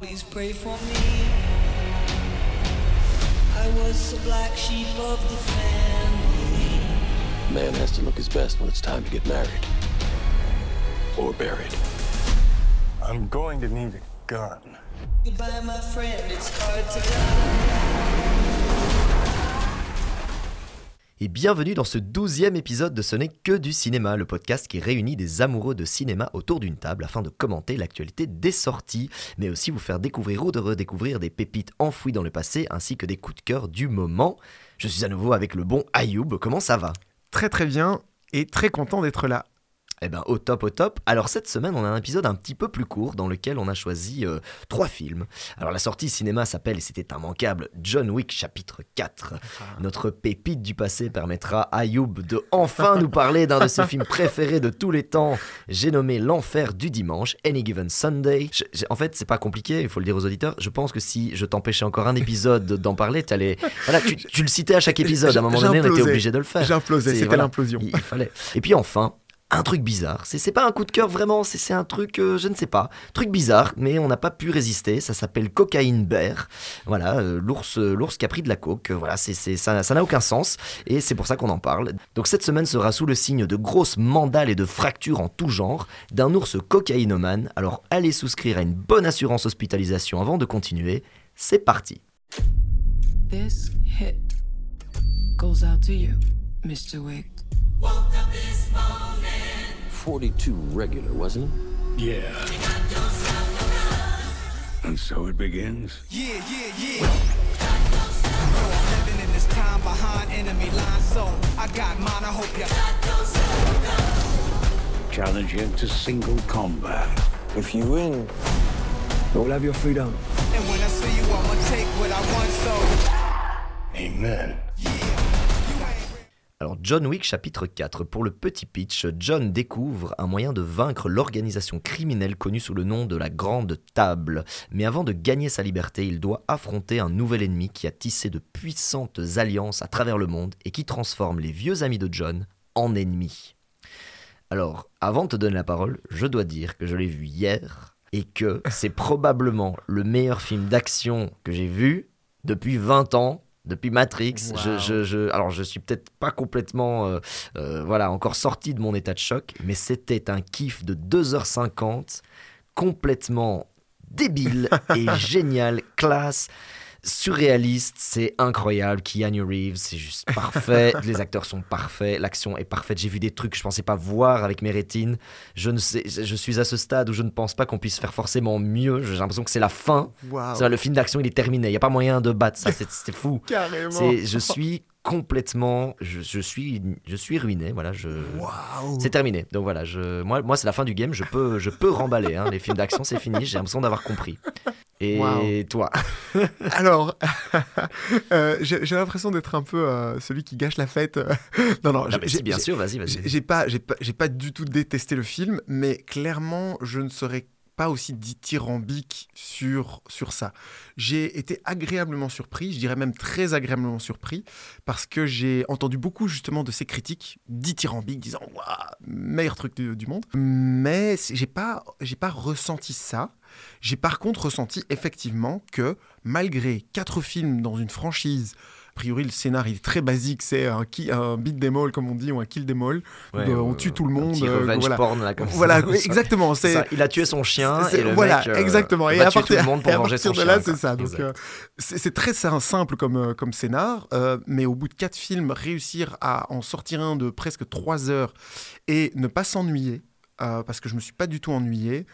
Please pray for me. I was the black sheep of the family. Man has to look his best when it's time to get married. Or buried. I'm going to need a gun. Goodbye, my friend. It's hard to die. Et bienvenue dans ce douzième épisode de Ce n'est que du cinéma, le podcast qui réunit des amoureux de cinéma autour d'une table afin de commenter l'actualité des sorties, mais aussi vous faire découvrir ou de redécouvrir des pépites enfouies dans le passé ainsi que des coups de cœur du moment. Je suis à nouveau avec le bon Ayoub, comment ça va? Très très bien et très content d'être là. Eh ben au top au top. Alors cette semaine on a un épisode un petit peu plus court dans lequel on a choisi euh, trois films. Alors la sortie cinéma s'appelle et c'était immanquable John Wick chapitre 4. Notre pépite du passé permettra à Ayoub de enfin nous parler d'un de ses films préférés de tous les temps. J'ai nommé L'enfer du dimanche, Any Given Sunday. Je- en fait c'est pas compliqué, il faut le dire aux auditeurs. Je pense que si je t'empêchais encore un épisode d'en parler, t'allais- voilà, tu, tu le citais à chaque épisode. À un moment donné on était obligé de le faire. J'implosais, c'était voilà. l'implosion. Il, il fallait. Et puis enfin, un truc bizarre. C'est c'est pas un coup de cœur vraiment, c'est c'est un truc, euh, je ne sais pas. Truc bizarre, mais on n'a pas pu résister. Ça s'appelle Cocaine Bear. Voilà, euh, l'ours euh, l'ours qui a pris de la coke. Voilà, c'est c'est- ça ça n'a aucun sens. Et c'est pour ça qu'on en parle. Donc cette semaine sera sous le signe de grosses mandales et de fractures en tout genre d'un ours cocaïnomane. Alors allez souscrire à une bonne assurance hospitalisation avant de continuer. C'est parti. This hit goes out to you, Mr. Wick. 42 regular, wasn't it? Yeah. And so it begins. Yeah, yeah, yeah. Living in this time behind enemy lines, so I got mine. I hope you. Challenge you to single combat. If you win, you'll have your freedom. And when I see you, I'ma take what I want. So Amen. Alors John Wick chapitre 4. Pour le petit pitch, John découvre un moyen de vaincre l'organisation criminelle connue sous le nom de la Grande Table. Mais avant de gagner sa liberté, il doit affronter un nouvel ennemi qui a tissé de puissantes alliances à travers le monde et qui transforme les vieux amis de John en ennemis. Alors, avant de te donner la parole, je dois dire que je l'ai vu hier et que c'est probablement le meilleur film d'action que j'ai vu depuis 20 ans, depuis Matrix. Je, je- alors, je suis peut-être pas complètement euh, euh, voilà, encore sorti de mon état de choc, mais c'était un kiff de 2h50, complètement débile et génial, classe. Surréaliste, c'est incroyable. Keanu Reeves, c'est juste parfait. Les acteurs sont parfaits, l'action est parfaite. J'ai vu des trucs que je pensais pas voir avec mes rétines. Je ne sais, je suis à ce stade où je ne pense pas qu'on puisse faire forcément mieux. J'ai l'impression que c'est la fin. Ça, le film d'action, il est terminé. Il y a pas moyen de battre ça. C'est fou. Carrément. Je suis complètement, je, je suis, je suis ruiné. Voilà, je. C'est terminé. Donc voilà, je, moi, moi c'est la fin du game. Je peux, je peux remballer. hein. Les films d'action, c'est fini. J'ai l'impression d'avoir compris. Et toi Alors, euh, j'ai l'impression d'être un peu euh, celui qui gâche la fête. non, non, j'ai- mais si, bien sûr, vas-y, vas-y. j'ai pas, pas, pas du tout détesté le film, mais clairement, je ne serais pas aussi dithyrambique sur, sur ça. J'ai été agréablement surpris, je dirais même très agréablement surpris, parce que j'ai entendu beaucoup justement de ces critiques dithyrambiques, disant Waouh, meilleur truc du, du monde. Mais j'ai pas, j'ai pas ressenti ça. J'ai par contre ressenti effectivement que malgré quatre films dans une franchise, a priori le scénar il est très basique, c'est un, un beat them all comme on dit, ou un kill them all. Ouais, euh, on tue tout le un monde. petit euh, voilà. porn, là, comme ça. Voilà, Ça- exactement. C'est il a tué son chien et le voilà, mec, euh, exactement. Et à partir, tout le monde pour et à venger partir son de là, chien, c'est ça. Donc, euh, c'est très sim- simple comme, euh, comme scénar, euh, mais au bout de quatre films, réussir à en sortir un de presque trois heures et ne pas s'ennuyer, euh, parce que je me suis pas du tout ennuyé.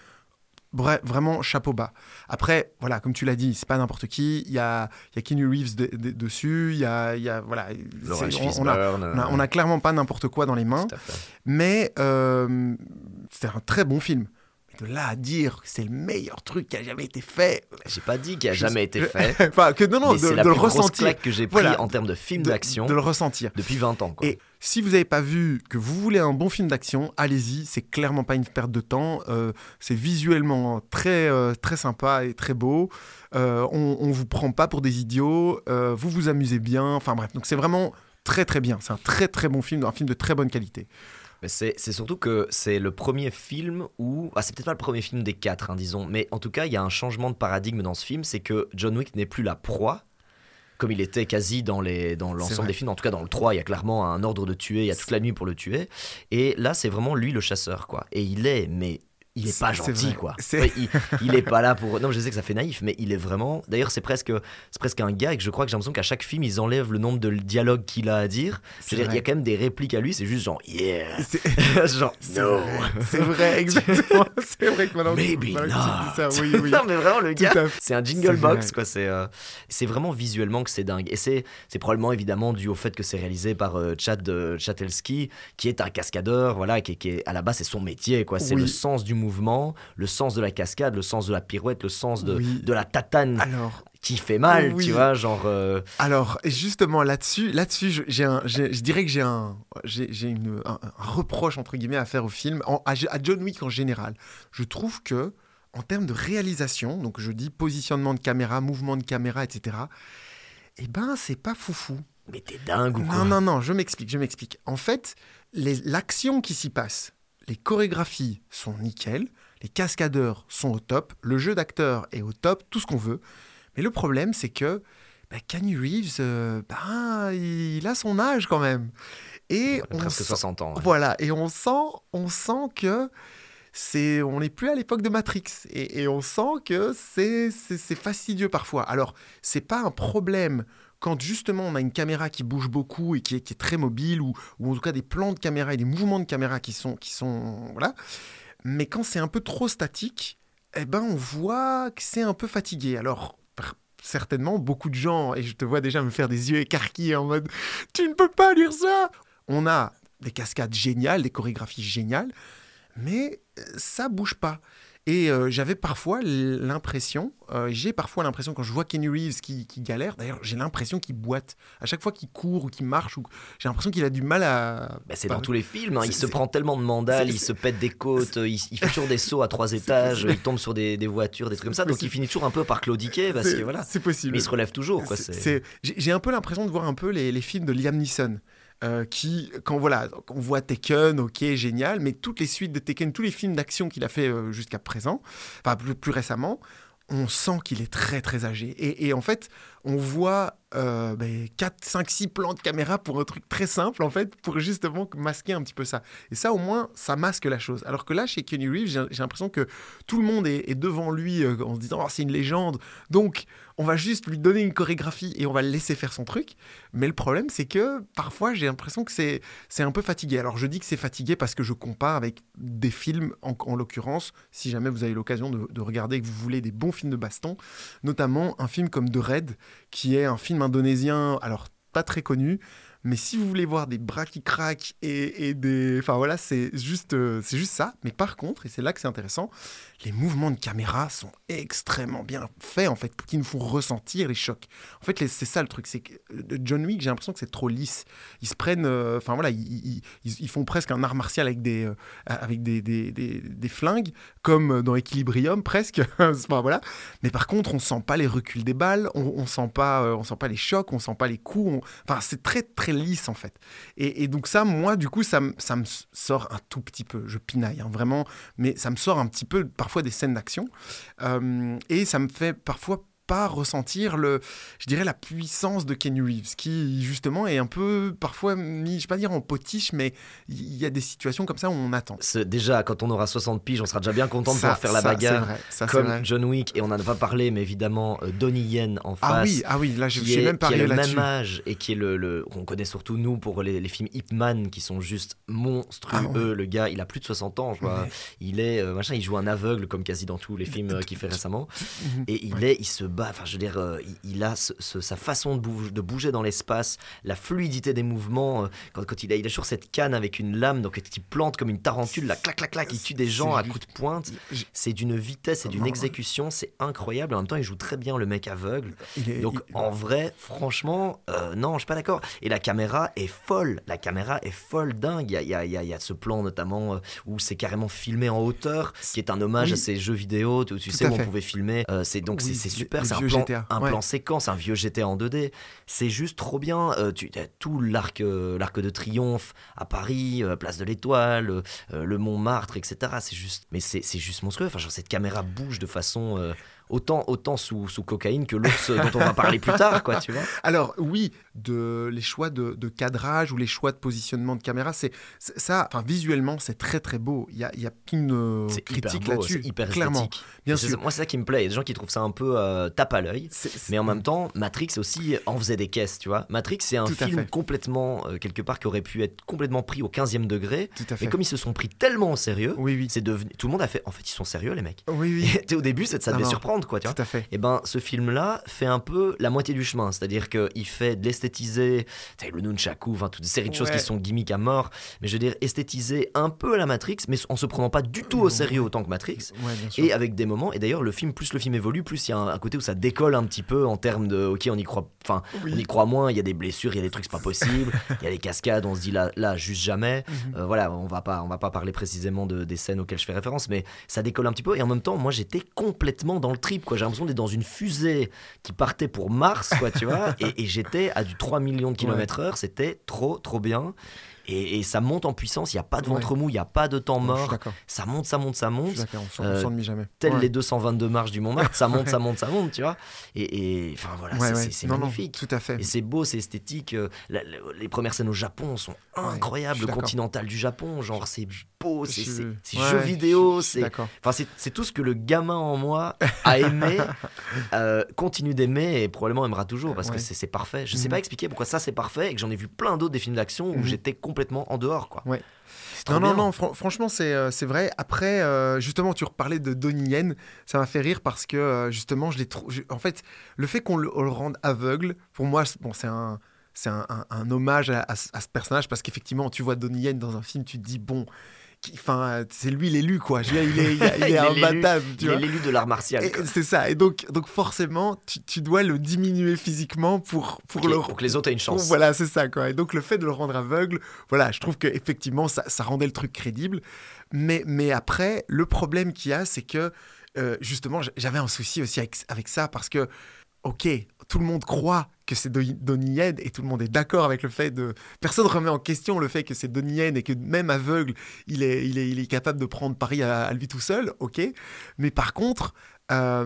Bref, vraiment chapeau bas. Après, voilà, comme tu l'as dit, c'est pas n'importe qui. Il y a, il y a Keanu Reeves de- de- dessus. Il y a, il y a voilà. On, on a, Fishburne, on, a, on a clairement pas n'importe quoi dans les mains. Mais euh, c'est un très bon film. De là à dire que c'est le meilleur truc qui a jamais été fait. J'ai pas dit qu'il a jamais été fait. enfin, que non, non, mais de, c'est la le plus ressentir. claque que j'ai pris Voilà. en termes de film d'action De le ressentir. depuis 20 ans. Quoi. Et si vous n'avez pas vu, que vous voulez un bon film d'action, allez-y. C'est clairement pas une perte de temps. Euh, c'est visuellement très, euh, très sympa et très beau. Euh, on, on vous prend pas pour des idiots. Vous vous amusez bien. Enfin bref, donc c'est vraiment très très bien. C'est un très très bon film, un film de très bonne qualité. C'est surtout que c'est le premier film où. Ah, c'est peut-être pas le premier film des quatre, hein, disons. Mais en tout cas, il y a un changement de paradigme dans ce film. C'est que John Wick n'est plus la proie. Comme il était quasi dans les dans C'est l'ensemble des films, en tout cas dans le 3, il y a clairement un ordre de tuer, il y a toute la nuit pour le tuer. Et là, c'est vraiment lui le chasseur, quoi. Et il est, mais il est pas gentil, quoi. Ouais, il, il est pas là pour. Non, je sais que ça fait naïf, mais il est vraiment. D'ailleurs, c'est presque, c'est presque un gag. Je crois que j'ai l'impression qu'à chaque film, ils enlèvent le nombre de dialogues qu'il a à dire. Je C'est veux dire, il y a quand même des répliques à lui. C'est juste genre yeah, genre no. c'est vrai, exactement. c'est vrai que maintenant, que- Maybe maintenant que not. ça, oui, oui. non, mais vraiment, le gars, c'est un jingle box, vrai. quoi. C'est euh, c'est vraiment visuellement que c'est dingue. Et c'est c'est probablement évidemment dû au fait que c'est réalisé par euh, Chad euh, Chatelski, qui est un cascadeur, voilà, qui, est- qui est à la base, c'est son métier, quoi. C'est Oui. le sens du mouvement, le sens de la cascade, le sens de la pirouette, le sens de, Oui. de la tatane Alors, qui fait mal, Oui. tu vois, genre. euh, alors, justement là-dessus, là-dessus, je- j'ai un, j'ai- je dirais que j'ai un, j'ai j'ai une- un, un reproche entre guillemets à faire au film, en- à, à John Wick en général. Je trouve que en termes de réalisation, donc je dis positionnement de caméra, mouvement de caméra, etc. Eh ben, c'est pas foufou. mais t'es dingue ou quoi? Non, non, non, je m'explique, je m'explique. En fait, les- l'action qui s'y passe, les chorégraphies sont nickel, les cascadeurs sont au top, le jeu d'acteur est au top, tout ce qu'on veut. Mais le problème, c'est que bah, Keanu Reeves, euh, bah, il a son âge quand même. Et on Presque sent- 60 ans. ouais. Voilà, et on sent, on sent que c'est, on n'est plus à l'époque de Matrix, et, et on sent que c'est, c'est, c'est fastidieux parfois. Alors, c'est pas un problème quand justement on a une caméra qui bouge beaucoup et qui est, très mobile, ou, ou en tout cas des plans de caméra et des mouvements de caméra qui sont, qui sont, voilà. Mais quand c'est un peu trop statique, eh ben on voit que c'est un peu fatigué. Alors certainement beaucoup de gens, et je te vois déjà me faire des yeux écarquillés en mode tu ne peux pas dire ça. On a des cascades géniales, des chorégraphies géniales, mais euh, ça bouge pas. Et euh, j'avais parfois l'impression, euh, j'ai parfois l'impression quand je vois Kenny Reeves qui, qui galère, d'ailleurs j'ai l'impression qu'il boite. À chaque fois qu'il court ou qu'il marche, ou... j'ai l'impression qu'il a du mal à... Bah, c'est dans tous les films, hein. il se prend tellement de mandales, il se pète des côtes, il, il fait toujours des sauts à trois étages, il tombe sur des, des voitures, des trucs comme ça, donc il finit toujours un peu par claudiquer parce que voilà. C'est possible. Mais il se relève toujours, j'ai un peu l'impression de voir un peu les, les films de Liam Neeson. Euh, qui, quand voilà, on voit Taken, ok, génial, mais toutes les suites de Taken, tous les films d'action qu'il a fait euh, jusqu'à présent, enfin plus, récemment, on sent qu'il est très très âgé. Et en fait, on voit euh, ben, 4, 5, 6 plans de caméra pour un truc très simple, en fait, pour justement masquer un petit peu ça. Et ça, au moins, ça masque la chose. Alors que là, chez Kenny Reeves, j'ai l'impression que tout le monde est, devant lui euh, en se disant oh, c'est une légende. Donc, on va juste lui donner une chorégraphie et on va le laisser faire son truc. Mais le problème, c'est que parfois, j'ai l'impression que c'est un peu fatigué. Alors, je dis que c'est fatigué parce que je compare avec des films, en, en l'occurrence, si jamais vous avez l'occasion de, de regarder que vous voulez des bons films de baston, notamment un film comme The Red, qui est un film indonésien, alors pas très connu, mais si vous voulez voir des bras qui craquent et, et des... Enfin voilà, c'est juste, euh, juste ça. Mais par contre, et c'est là que c'est intéressant, les mouvements de caméra sont extrêmement bien faits, en fait, qui nous font ressentir les chocs. En fait, c'est ça le truc, c'est que euh, John Wick, j'ai l'impression que c'est trop lisse. Ils se prennent... euh, Enfin voilà, ils, ils- font presque un art martial avec des, avec des, des, des- flingues, comme dans Equilibrium, presque. enfin voilà. Mais par contre, on sent pas les reculs des balles, on, on sent pas, on sent pas les chocs, on sent pas les coups. Enfin, c'est très très lisse en fait. Et, donc ça, moi, du coup, ça, ça me sort un tout petit peu. Je pinaille, hein, vraiment, mais ça me sort un petit peu parfois des scènes d'action. Euh, et ça me fait parfois pas ressentir le, je dirais la puissance de Kenny Reeves, qui justement est un peu parfois mis, je vais pas dire en potiche, mais il y a des situations comme ça où on attend. Déjà, quand on aura 60 piges, on sera déjà bien content de Ça- pouvoir faire la ça, bagarre. vrai, ça, c'est Comme vrai. John Wick, et on n'en a pas parlé, mais évidemment, euh, Donnie Yen en face. Ah oui, ah oui, là j'ai même qui a le là-dessus. même âge et qui est le, le qu'on connaît surtout nous pour les, les films Ip Man qui sont juste monstrueux. Ah ouais. Le gars, il a plus de 60 ans, je vois. Ouais. Il est euh, machin, il joue un aveugle comme quasi dans tous les films euh, qu'il fait récemment. Mhm. Et il est, il se Enfin, je veux dire, euh, il, il a ce- ce- sa façon de, bouge- de bouger dans l'espace, la fluidité des mouvements. euh, quand, quand il a, il a toujours cette canne avec une lame, donc il plante comme une tarentule, là, clac, clac, clac, il tue des gens à coups de pointe. C'est d'une vitesse et d'une Non. exécution, c'est incroyable. En même temps, il joue très bien le mec aveugle. est- Donc il- en vrai, franchement, euh, non, je suis pas d'accord. Et la caméra est folle. La caméra est folle, dingue. Il y a, il y a- il y a- ce plan notamment où c'est carrément filmé en hauteur, qui est un hommage Oui. à ces jeux vidéo tu Tout sais où on pouvait filmer. Euh, c'est donc c'est- Oui, c'est les- super. C'est un plan, GTA. un Ouais. plan séquence, un vieux GTA en 2D. C'est juste trop bien. Euh, tu as tout l'arc, euh, l'arc de triomphe à Paris, euh, place de l'Étoile, le Montmartre, etc. C'est juste, mais c'est c'est juste monstrueux. Enfin, genre, cette caméra bouge de façon autant, autant sous, sous cocaïne que l'ours dont on va parler plus tard, quoi. Tu vois Alors oui, de, les choix de, de cadrage ou les choix de positionnement de caméra, c'est ça. Enfin visuellement, c'est très très beau. Il y a, y a une euh, critique là-dessus. hyper clairement, esthétique. bien sûr. Moi, c'est ça qui me plaît. Il y a des gens qui trouvent ça un peu euh, tape à l'œil. Mais en même temps, Matrix aussi en faisait des caisses, tu vois. Matrix, c'est un Tout film complètement, euh, quelque part, qui aurait pu être complètement pris au 15e degré. Tout à fait. Mais comme ils se sont pris tellement au sérieux, Oui oui. c'est devenu. Tout le monde a fait. En fait, ils sont sérieux, les mecs. Oui oui. Et, au début, ça devait non. Surprendre, quoi, tu vois. Tout à fait. Et ben, ce film-là fait un peu la moitié du chemin. C'est-à-dire qu'il fait de l'esthétiser, le nunchaku, enfin, toute une série de choses qui sont gimmicks à mort. Mais je veux dire, esthétiser un peu la Matrix, mais en se prenant pas du tout au sérieux autant que Matrix. Ouais. Et avec des moments, et d'ailleurs, le film, plus le film évolue, plus il y a un, un côté où ça décolle un petit peu en termes de, ok, on y croit, enfin, Oui. on y croit moins, il y a des blessures, il y a des trucs, c'est pas possible, il y a des cascades, on se dit là, là, juste jamais. Mhm. Euh, voilà, on va pas, on va pas parler précisément de, des scènes auxquelles je fais référence, mais ça décolle un petit peu. Et en même temps, moi, j'étais complètement dans le trip, quoi. J'ai l'impression d'être dans une fusée qui partait pour Mars, quoi, tu vois. Et, et j'étais à du 3 millions de kilomètres heure, c'était trop, trop bien. Et, et ça monte en puissance, il n'y a pas de ventre mou, il n'y a pas de temps je mort. d'accord. Ça monte, ça monte, ça Je monte. On s'en- Euh, s'ennuie jamais. Telles Ouais. les 222 marches du Montmartre, ça monte, Ouais. ça monte, ça monte, tu vois. Et, enfin voilà, Ouais, c'est- ouais. Non, magnifique. tout à fait. Et c'est beau, c'est esthétique. euh, la- la- les premières scènes au Japon sont je incroyables. le continental du Japon, genre c'est beau, Je c'est ouais, jeu je- vidéo, je c'est enfin c'est tout ce que le gamin en moi a aimé, euh, continue d'aimer et probablement aimera toujours parce que Ouais. c'est parfait. Je sais Mhm. pas expliquer pourquoi ça c'est parfait et que j'en ai vu plein d'autres des films d'action où Mhm. j'étais complètement en dehors quoi. Ouais. Trop Non, non, non, fran- franchement, c'est euh, c'est vrai. Après, euh, justement, tu reparlais de Donnie Yen, ça m'a fait rire parce que, euh, justement, je l'ai je- En fait, le fait qu'on le, rende aveugle, pour moi, c'est- bon, c'est un. C'est un, un- un hommage à, à ce à ce personnage parce qu'effectivement, tu vois Donnie Yen dans un film, tu te dis, bon, enfin, c'est lui l'élu, quoi. Je veux dire, il est, il est- il est Il est l'élu. imbattable, tu Il est l'élu de l'art martial. C'est ça. Et donc, donc forcément, tu, tu dois le diminuer physiquement pour, pour le. que, pour que les autres aient une pour- chance. voilà, c'est ça, quoi. Et donc, le fait de le rendre aveugle, voilà, je trouve qu'effectivement, ça, ça rendait le truc crédible. Mais, mais après, le problème qu'il y a, c'est que, euh, justement, j'avais un souci aussi avec, avec ça parce que, ok, tout le monde croit que c'est Do- Donnie Yen et tout le monde est d'accord avec le fait de. Personne remet en question le fait que c'est Donnie Yen et que même aveugle, il est, il est, il est capable de prendre Paris à, à lui tout seul, ok. Mais par contre, euh,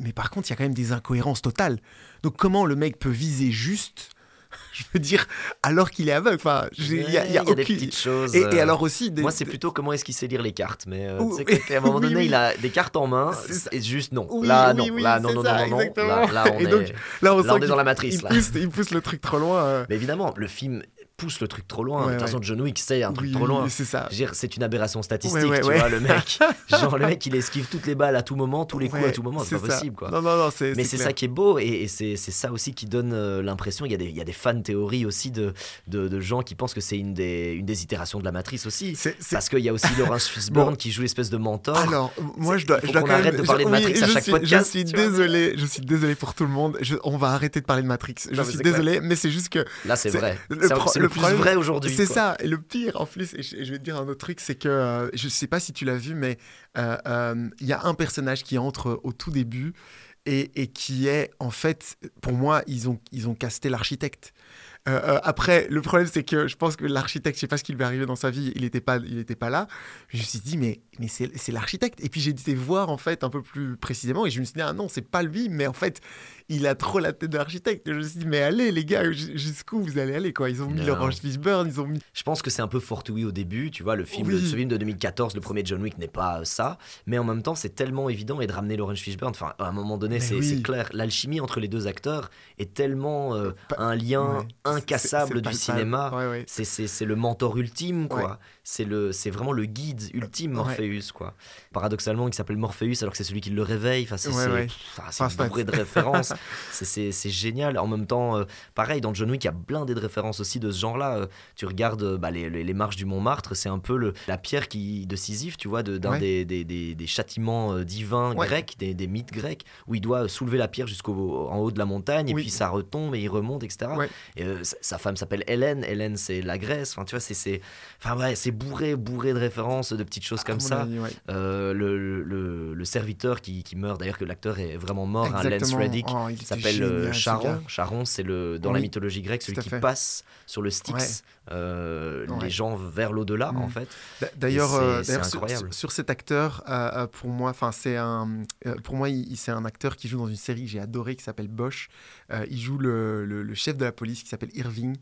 mais par contre, il y a quand même des incohérences totales. Donc, comment le mec peut viser juste Je veux dire, alors qu'il est aveugle. Enfin, il y a, y a Ouais, des aucune- petites choses. Et, et euh, alors aussi, des- Moi, c'est plutôt comment est-ce qu'il sait lire les cartes. Mais euh, Ouh, qu'à un moment oui, donné, oui. il a des cartes en main. C'est juste non. Oui, là, non. là, non, non, ça, non, non. Là, là, on Et est. donc, Là, on, Là, sent on est dans la matrice, il là. pousse, il pousse le truc trop loin. euh. Mais évidemment, le film pousse le truc trop loin. Ouais, de toute façon. John Wick, c'est un truc Oui, trop loin. C'est ça. C'est une aberration statistique, Ouais, ouais, tu vois, le mec. Genre, le mec, il esquive toutes les balles à tout moment, tous les coups à tout moment, c'est pas ça. possible, quoi. Non, non, non, c'est Mais c'est ça qui est beau et, et c'est ça aussi qui donne euh, l'impression. Il y, a des, il y a des fan théories aussi de, de, de gens qui pensent que c'est une des, une des itérations de la matrice aussi. Parce qu'il y a aussi Laurence Fishburne qui joue l'espèce de mentor. Alors, moi, je dois, il faut je dois arrête même- de parler de oui, Matrix à chaque suis- podcast, Je suis désolé, je suis désolé pour tout le monde. On va arrêter de parler de Matrix. Je suis désolé, mais c'est juste que Là, c'est c'est- vrai. le Plus problème- vrai aujourd'hui. C'est ça. Et le pire, en plus, et je, et je vais te dire un autre truc, c'est que euh, je sais pas si tu l'as vu, mais euh, euh, il y a un personnage qui entre au tout début et, et qui est, en fait, pour moi, ils ont, ils ont casté l'architecte. Euh, euh, après, le problème, c'est que je pense que l'architecte, je sais pas ce qui lui est arrivé dans sa vie, il n'était pas, il était pas là. Je me suis dit, mais, mais c'est c'est l'architecte. Et puis j'ai été voir, en fait, un peu plus précisément, et je me suis dit, ah non, c'est pas lui, mais en fait, il a trop la tête de l'architecte. Et Je me suis dit, mais allez, les gars, jusqu'où vous allez aller, quoi? Ils ont mis Non. l'Orange Fishburne, ils ont mis. Je pense que c'est un peu fortuit au début, tu vois, le film, Oui. ce film de 2014, le premier John Wick n'est pas euh, ça, mais en même temps c'est tellement évident et de ramener Lawrence Fishburne, enfin à un moment donné c'est oui. clair, l'alchimie entre les deux acteurs est tellement euh, Pas- un lien Ouais. incassable du cinéma. Ouais, ouais. C'est- le mentor ultime, quoi. C'est le, c'est vraiment le guide ultime. Morpheus, quoi. Paradoxalement, il s'appelle Morpheus alors que c'est celui qui le réveille. Enfin, c'est bourré de références. C'est- génial. En même temps, euh, pareil, dans John Wick, il y a blindé de références aussi de ce genre-là. Euh, tu regardes euh, bah, les, les- les marches du Montmartre, c'est un peu le, la pierre qui, de Sisyphe, tu vois, de- d'un Ouais. des, des, des- des châtiments divins Ouais. grecs, des, mythes grecs, où il doit soulever la pierre jusqu'en haut de la montagne, et Oui. puis ça retombe et il remonte, etc. Ouais. Et, sa- femme s'appelle Hélène. Hélène, c'est la Grèce. Enfin, tu vois, c'est, enfin ouais, bourré, bourré de références, de petites choses comme ça. avis, ouais. Euh, le, le- le serviteur qui, qui meurt, d'ailleurs que l'acteur est vraiment mort, un Lance. Reddick, Oh, il s'appelle euh, Charon. Charon, c'est le dans la mythologie grecque celui qui fait. passe sur le Styx, Ouais. euh, Ouais. les gens vers l'au-delà Mm. en fait. D'a- D'ailleurs, c'est- euh, incroyable. sur- sur cet acteur, euh, pour moi, enfin c'est un, euh, pour moi, c'est un acteur qui joue dans une série que j'ai adorée qui s'appelle Bosch. Il joue le, le- le chef de la police qui s'appelle Irving.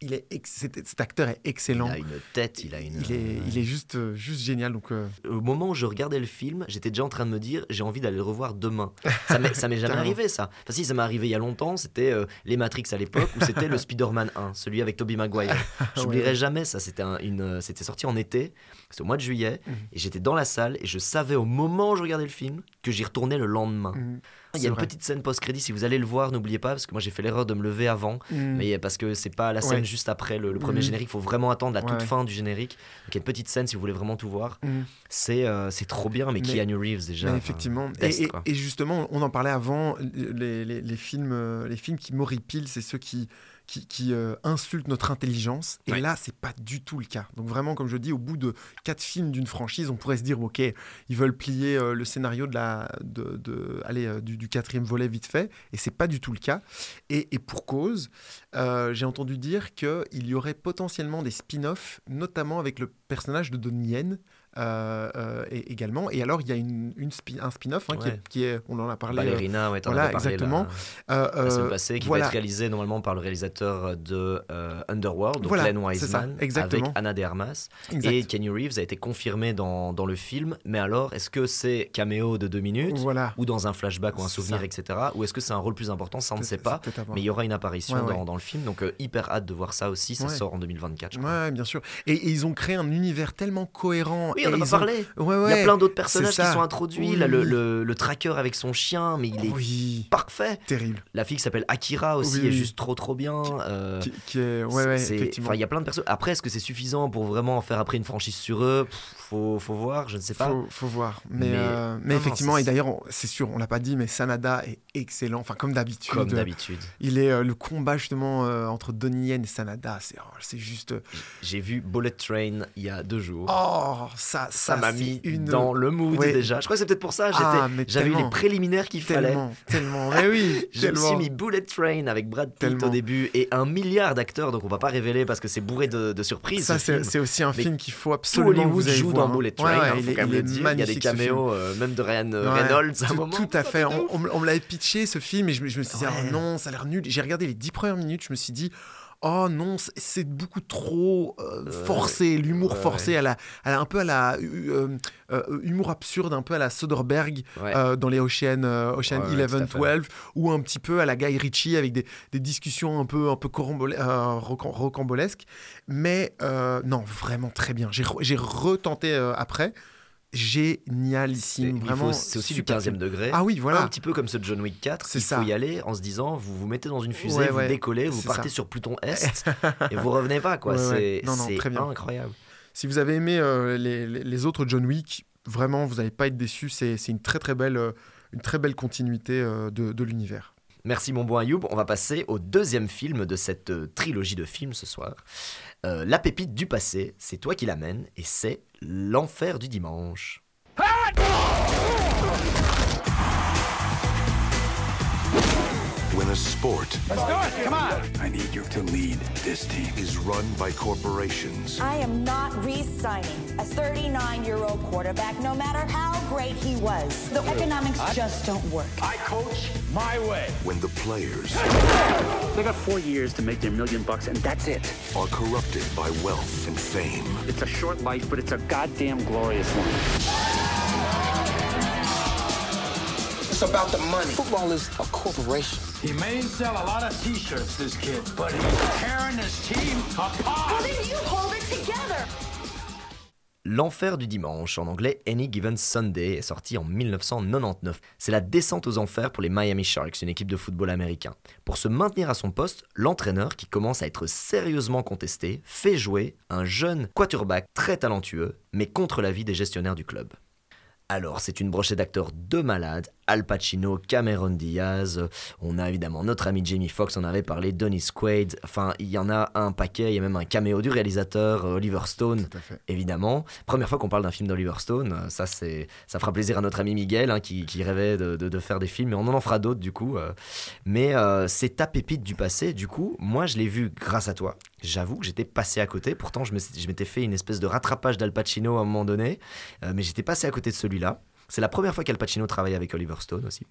Il est ex- cet, acteur est excellent. Il a une tête, il a une. Il est, il est juste, euh, juste génial. Donc, euh, Au moment où je regardais le film, j'étais déjà en train de me dire j'ai envie d'aller le revoir demain. Ça m'est ça m'est jamais arrivé ça. Enfin si ça m'est arrivé il y a longtemps, c'était euh, les Matrix à l'époque ou c'était le Spider-Man 1, celui avec Tobey Maguire. J'oublierai Ouais. jamais ça, c'était un- une euh, c'était sorti en été, c'était au mois de juillet Mhm. et j'étais dans la salle et je savais au moment où je regardais le film que j'y retournais le lendemain. mm, Il y a une vrai. petite scène post-crédit si vous allez le voir, n'oubliez pas parce que moi j'ai fait l'erreur de me lever avant mm, mais parce que c'est pas la scène Ouais. juste après le, le premier Mhm. générique, il faut vraiment attendre la toute Ouais. fin du générique. Donc il y a une petite scène si vous voulez vraiment tout voir. mm. C'est euh, trop bien, mais, Mais- Keanu Reeves déjà. Enfin, effectivement. et, et- quoi. et justement, on en parlait avant, les, les- les films, euh, les films qui m'horripilent, c'est ceux qui, qui, qui, euh, insultent notre intelligence. Et Ouais. là, c'est pas du tout le cas. Donc vraiment, comme je dis, au bout de quatre films d'une franchise, on pourrait se dire, ok, ils veulent plier euh, le scénario de la, de, de- allez, euh, du, du quatrième volet vite fait. Et c'est pas du tout le cas. Et, et pour cause, j'ai entendu dire qu'il y aurait potentiellement des spin-offs, notamment avec le personnage de Donnie Yen. Euh, euh, et- également et alors il y a une, une spi- un spin-off hein, qui, est, qui est- on en a parlé euh, Ballerina, ouais, t'en voilà, parlé, exactement. là, euh, la semaine euh, passée, qui voilà. va être réalisé normalement par le réalisateur de euh, Underworld, donc Voilà, Len ça, avec Anna de Armas. Exact. Et Kenny Reeves a été confirmé dans, dans le film. Mais alors, est-ce que c'est caméo de deux minutes voilà ou dans un flashback ou un souvenir, ça. etc. Ou est-ce que c'est un rôle plus important Ça, on ne sait pas. Mais il y aura une apparition Ouais, ouais. Dans, dans le film. Donc, euh, hyper hâte de voir ça aussi. Ça Ouais. sort en 2024. je crois. Ouais, bien sûr. Et, et ils ont créé un univers tellement cohérent. Oui, on en a ils ont- parlé. Ouais, Il y a plein d'autres personnages qui sont introduits. Oui. Là, le, le- le tracker avec son chien, mais il est Oui, parfait. terrible. La fille qui s'appelle Akira aussi est juste trop trop bien. euh, Qui, qui est, ouais, ouais, c'est- effectivement. enfin, il y a plein de personnes. Après, est-ce que c'est suffisant pour vraiment en faire après une franchise sur eux? Pff, faut, faut voir, je ne sais pas. Faut, faut voir. Mais, Mais- euh, mais non, non, effectivement, et d'ailleurs, c'est sûr, on l'a pas dit, mais Sanada est excellent. Enfin, comme d'habitude. Comme d'habitude. Il est euh, le combat justement euh, entre Donnie Yen et Sanada. C'est oh, c'est juste. J'ai vu Bullet Train il y a deux jours. Oh, ça, ça m'a mis une. dans le mood Ouais. déjà. Je crois que c'est peut-être pour ça. Ah, J'avais eu les préliminaires qu'il fallait. Tellement, tellement. Mais oui, Je me suis mis Bullet Train avec Brad Pitt Tellement. au début et un milliard d'acteurs, donc on va pas révéler parce que c'est bourré de, de surprises. Ça, ce c'est c'est aussi un Mais film qu'il faut absolument vous joue voir, Bullet Train, hein, il est- il est y a des caméos, euh, même de Ryan euh, Reynolds à un tout, moment. tout à fait. On, on me- l'avait pitché ce film et je, me- je me suis dit, ah non, ça a l'air nul. J'ai regardé les dix premières minutes, je me suis dit, oh non, c'est- beaucoup trop euh, forcé, l'humour Ouais, forcé, à la, à la- un peu à la euh, euh, humour absurde, un peu à la Soderbergh Ouais. dans les Ocean, euh, Ocean Ouais, ouais, 11, tout à fait. 12, ou un petit peu à la Guy Ritchie avec des, des discussions un peu, un peu rocambolesques. Mais non, vraiment très bien. J'ai re- j'ai retenté après. Génialissime, vraiment. C'est aussi du super 15e film. degré. Ah oui, voilà. Un petit peu comme ce John Wick 4. C'est il ça. faut y aller en se disant vous vous mettez dans une fusée, Ouais, vous ouais, décollez, vous partez ça. sur Pluton Est et vous revenez pas. quoi. Ouais. C'est incroyable. Si vous avez aimé euh, les, autres John Wick, vraiment, vous n'allez pas être déçus. C'est une très très belle, euh, une très belle continuité euh, de, de l'univers. Merci mon bon Ayoub. On va passer au deuxième film de cette trilogie de films ce soir. Euh, La pépite du passé, c'est toi qui l'amène et c'est L'enfer du dimanche. When a sport Let's do it. Come on. I need you to lead this team. is run by corporations, I am not re-signing a 39-year-old quarterback, no matter how great he was. The economics just don't work. I coach my way. when the players They got four years to make their million bucks, and that's it. are corrupted by wealth and fame, It's a short life, but it's a goddamn glorious one. It's about the money. Football is a corporation. He may sell a lot of T-shirts, this kid, but he's tearing his team apart. then you hold it together. L'enfer du dimanche, en anglais Any Given Sunday, est sorti en 1999. C'est la descente aux enfers pour les Miami Sharks, une équipe de football américain. Pour se maintenir à son poste, l'entraîneur, qui commence à être sérieusement contesté, fait jouer un jeune quarterback très talentueux, mais contre l'avis des gestionnaires du club. Alors, c'est une brochette d'acteurs de malades, Al Pacino, Cameron Diaz, on a évidemment notre ami Jamie Foxx, on avait parlé, Dennis Quaid, enfin il y en a un paquet, il y a même un caméo du réalisateur euh, Oliver Stone, évidemment. Première fois qu'on parle d'un film d'Oliver Stone, euh, ça c'est ça fera plaisir à notre ami Miguel hein, qui, qui rêvait de, de- de faire des films, et on en en fera d'autres du coup. euh. Mais euh, c'est ta pépite du passé, du coup, moi je l'ai vu grâce à toi. J'avoue que j'étais passé à côté, pourtant je m'étais fait une espèce de rattrapage d'Al Pacino à un moment donné, mais j'étais passé à côté de celui-là. C'est la première fois qu'Al Pacino travaille avec Oliver Stone aussi.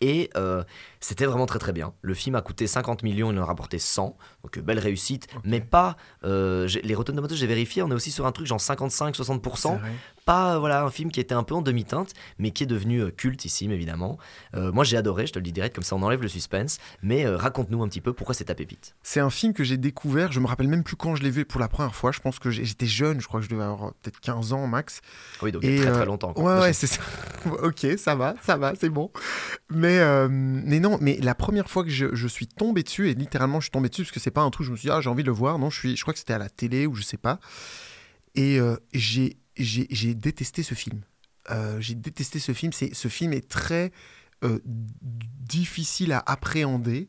Et euh, c'était vraiment très très bien. Le film a coûté 50 millions, il en a rapporté 100, donc euh, belle réussite, mais pas. euh, les Rotten Tomatoes, j'ai vérifié, on est aussi sur un truc genre 55-60%. C'est vrai. Pas euh, voilà un film qui était un peu en demi-teinte, mais qui est devenu euh, cultissime évidemment. Euh, moi j'ai adoré, je te le dis direct, comme ça on enlève le suspense. Mais euh, raconte-nous un petit peu pourquoi c'est ta pépite. C'est un film que j'ai découvert, je me rappelle même plus quand je l'ai vu pour la première fois, je pense que j'étais jeune, je crois que je devais avoir peut-être 15 ans max. Oui, donc il y a très très longtemps. quoi. Ouais, ouais, c'est ça. ok, ça va, ça va, c'est bon. Mais, mais non, mais la première fois que je, suis tombé dessus, et littéralement je suis tombé dessus, parce que c'est pas un truc, je me suis dit, ah, j'ai envie de le voir. Non, je, suis, je crois que c'était à la télé ou je sais pas. Et euh, j'ai détesté ce film. Euh, j'ai détesté ce film. Ce film est très euh, difficile à appréhender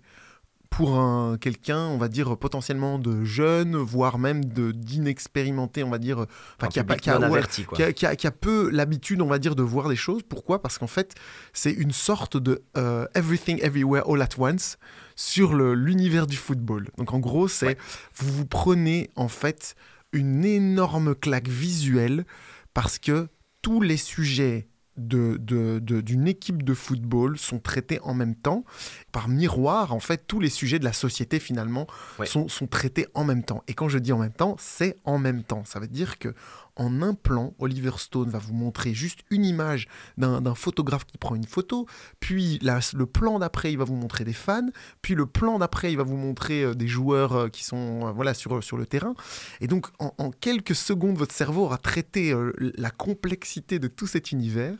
pour un quelqu'un, on va dire potentiellement de jeune, voire même de d'inexpérimenté, on va dire, enfin qui a qui a- averti, qui a, qui a- qui a peu l'habitude, on va dire, de voir des choses. Pourquoi? Parce qu'en fait, c'est une sorte de euh, Everything Everywhere All at Once sur l'univers du football. Donc en gros, c'est vous vous prenez en fait une énorme claque visuelle parce que tous les sujets de- de- de- d'une équipe de football sont traités en même temps. Par miroir, en fait, tous les sujets de la société, finalement, Ouais. sont, sont traités en même temps. Et quand je dis en même temps, c'est en même temps. Ça veut dire que en un plan, Oliver Stone va vous montrer juste une image d'un d'un photographe qui prend une photo, puis la- le plan d'après, il va vous montrer des fans, puis le plan d'après, il va vous montrer euh, des joueurs euh, qui sont euh, voilà, sur, sur le terrain. Et donc, en, en quelques secondes, votre cerveau aura traité la complexité de tout cet univers.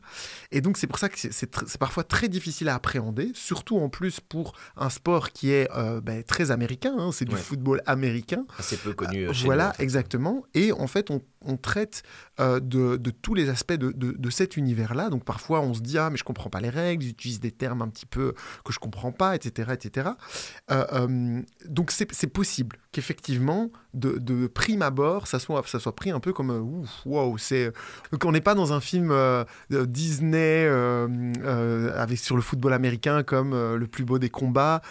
Et donc, c'est pour ça que c'est- c'est tr- c'est parfois très difficile à appréhender, surtout en plus pour un sport qui est euh, ben, très américain, hein, c'est du Ouais. football américain. Assez peu connu euh, chez Voilà, nous, en fait. exactement. Et en fait, on, on traite euh, de, de tous les aspects de, de- de cet univers-là. Donc parfois, on se dit ah mais je comprends pas les règles, ils utilisent des termes un petit peu que je comprends pas, etc., etc. Euh, euh, donc c'est possible qu'effectivement, de, de prime abord, ça soit ça soit pris un peu comme ouf, wow, c'est donc on n'est pas dans un film Disney avec sur le football américain comme le plus beau des combats.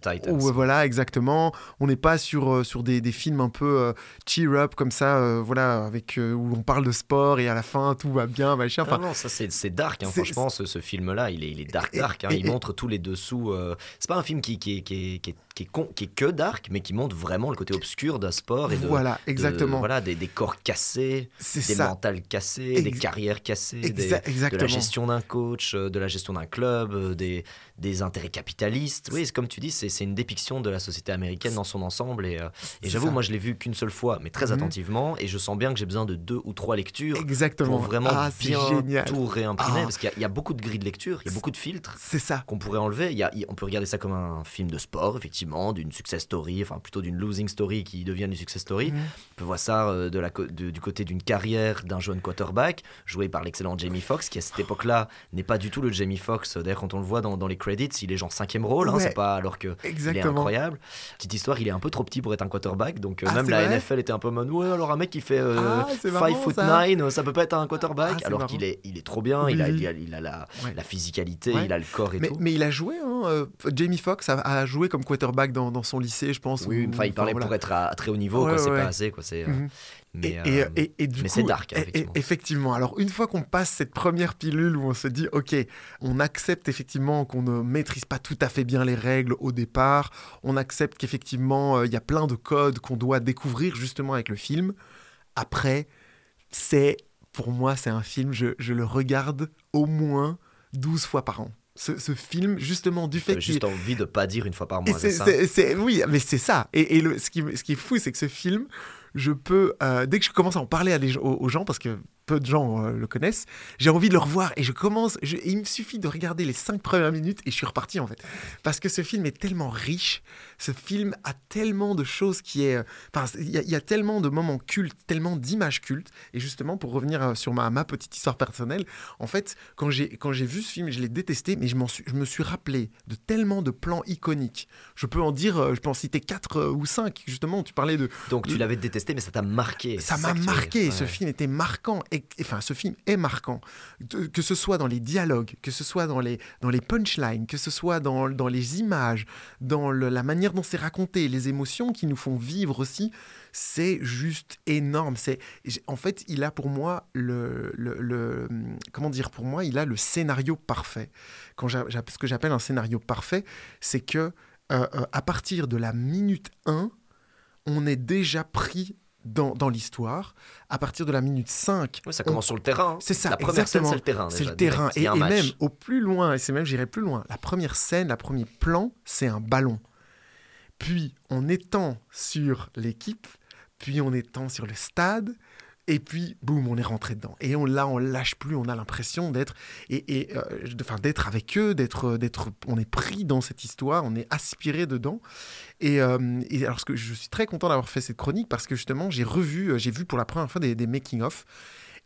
Titans. ou, euh, voilà, exactement. On n'est pas sur, sur des, des films un peu cheer up comme ça, voilà, avec euh, où on parle de sport et à la fin tout va bien, machin. Ah Enfin, non, ça c'est dark, hein, franchement, ce, ce film-là, il est, il est dark, dark. hein, et- il montre tous les dessous. euh, C'est pas un film qui, qui, est- qui, qui, qui est con- qui est que dark, mais qui montre vraiment le côté obscur d'un sport et de. Voilà, de- exactement. voilà, des, des corps cassés, des ça. mentales cassées, Ex- des carrières cassées, des- de la gestion d'un coach, euh, de la gestion d'un club, euh, des, des intérêts capitalistes. Oui, c'est comme tu dis, c'est une dépiction de la société américaine dans son ensemble. Et, euh, et j'avoue, moi, je l'ai vu qu'une seule fois, mais très Mhm. attentivement, et je sens bien que j'ai besoin de deux ou trois lectures exactement. pour vraiment ah, bien génial. tout réimprimer Ah. parce qu'il y a- il y, a beaucoup de grilles de lecture, il y a beaucoup de filtres C'est ça. qu'on pourrait enlever. Il y a- on peut regarder ça comme un film de sport, effectivement, d'une success story, enfin plutôt d'une losing story qui devient une success story. On peut voir ça euh, de la de- du côté d'une carrière d'un jeune quarterback, joué par l'excellent Jamie Foxx, qui à cette époque-là n'est pas du tout le Jamie Foxx. D'ailleurs, quand on le voit dans, dans les credits, il est genre cinquième rôle, hein, Ouais. c'est pas alors que il est Exactement. incroyable. Petite histoire, il est un peu trop petit pour être un quarterback, donc euh, Ah, même la NFL était un peu mode ouais alors un mec qui fait euh, Ah, c'est 5 marrant, foot ça. 9, ça peut pas être un quarterback, Ah, alors qu'il est il est trop bien, Oui, il a, il a, il a la, Ouais. la physicalité, Ouais. il a le corps et Mais, tout. mais il a joué, hein, euh, Jamie Foxx a, a joué comme quarterback dans, dans son lycée, je pense. Oui, ou- enfin, il parlait voilà. pour être à, à très haut niveau, Ouais, c'est pas assez, quoi. C'est, euh, Mhm. mais, et, euh, et- et- et du mais c'est dark, effectivement. effectivement. Alors, une fois qu'on passe cette première pilule où on se dit, OK, on accepte effectivement qu'on ne maîtrise pas tout à fait bien les règles au départ, on accepte qu'effectivement, euh, il y a plein de codes qu'on doit découvrir justement avec le film. Après, c'est, pour moi, c'est un film, je, je le regarde au moins 12 fois par an. Ce, ce film, justement, du fait qu'il juste envie de pas dire une fois par mois, c'est oui, mais c'est ça. Et, et le, ce, qui, ce qui est fou, c'est que ce film, je peux, euh, dès que je commence à en parler à des, aux, aux gens, parce que peu de gens euh, le connaissent, j'ai envie de le revoir et je commence, je- il me suffit de regarder les cinq premières minutes et je suis reparti en fait. Parce que ce film est tellement riche, ce film a tellement de choses qui est... euh, Enfin, il y, a- il y a tellement de moments cultes, tellement d'images cultes. Et justement, pour revenir euh, sur ma, ma petite histoire personnelle, en fait, quand j'ai quand j'ai vu ce film, je l'ai détesté, mais je, suis, je me suis rappelé de tellement de plans iconiques. Je peux en dire, je peux en citer quatre ou cinq, justement, tu parlais de... Donc tu l'avais détesté, mais ça t'a marqué. ça m'a marqué. Ce film était marquant. Et, enfin, ce film est marquant. Que ce soit dans les dialogues, que ce soit dans les, dans les punchlines, que ce soit dans, dans les images, dans la manière dont c'est raconté, les émotions qui nous font vivre aussi, c'est juste énorme. C'est, en fait, il a pour moi le, le- comment dire, pour moi, il a le scénario parfait. Quand ce que j'appelle un scénario parfait, c'est que euh, euh, à partir de la minute 1, on est déjà pris dans, dans l'histoire. À partir de la minute 5, Ouais, ça on- commence sur le terrain. hein. c'est ça, La première exactement. c'est le terrain. C'est le terrain. Et, et même au plus loin, et c'est même, j'irai plus loin, la première scène, la premier plan, c'est un ballon. Puis on étend sur l'équipe, puis on étend sur le stade, et puis boum, on est rentré dedans. Et on, là, on lâche plus, on a l'impression d'être et, et, euh, d'être avec eux, d'être, d'être, on est pris dans cette histoire, on est aspiré dedans. Et, euh, et alors, que je suis très content d'avoir fait cette chronique parce que justement, j'ai revu, euh, j'ai vu pour la première fois des, des making-of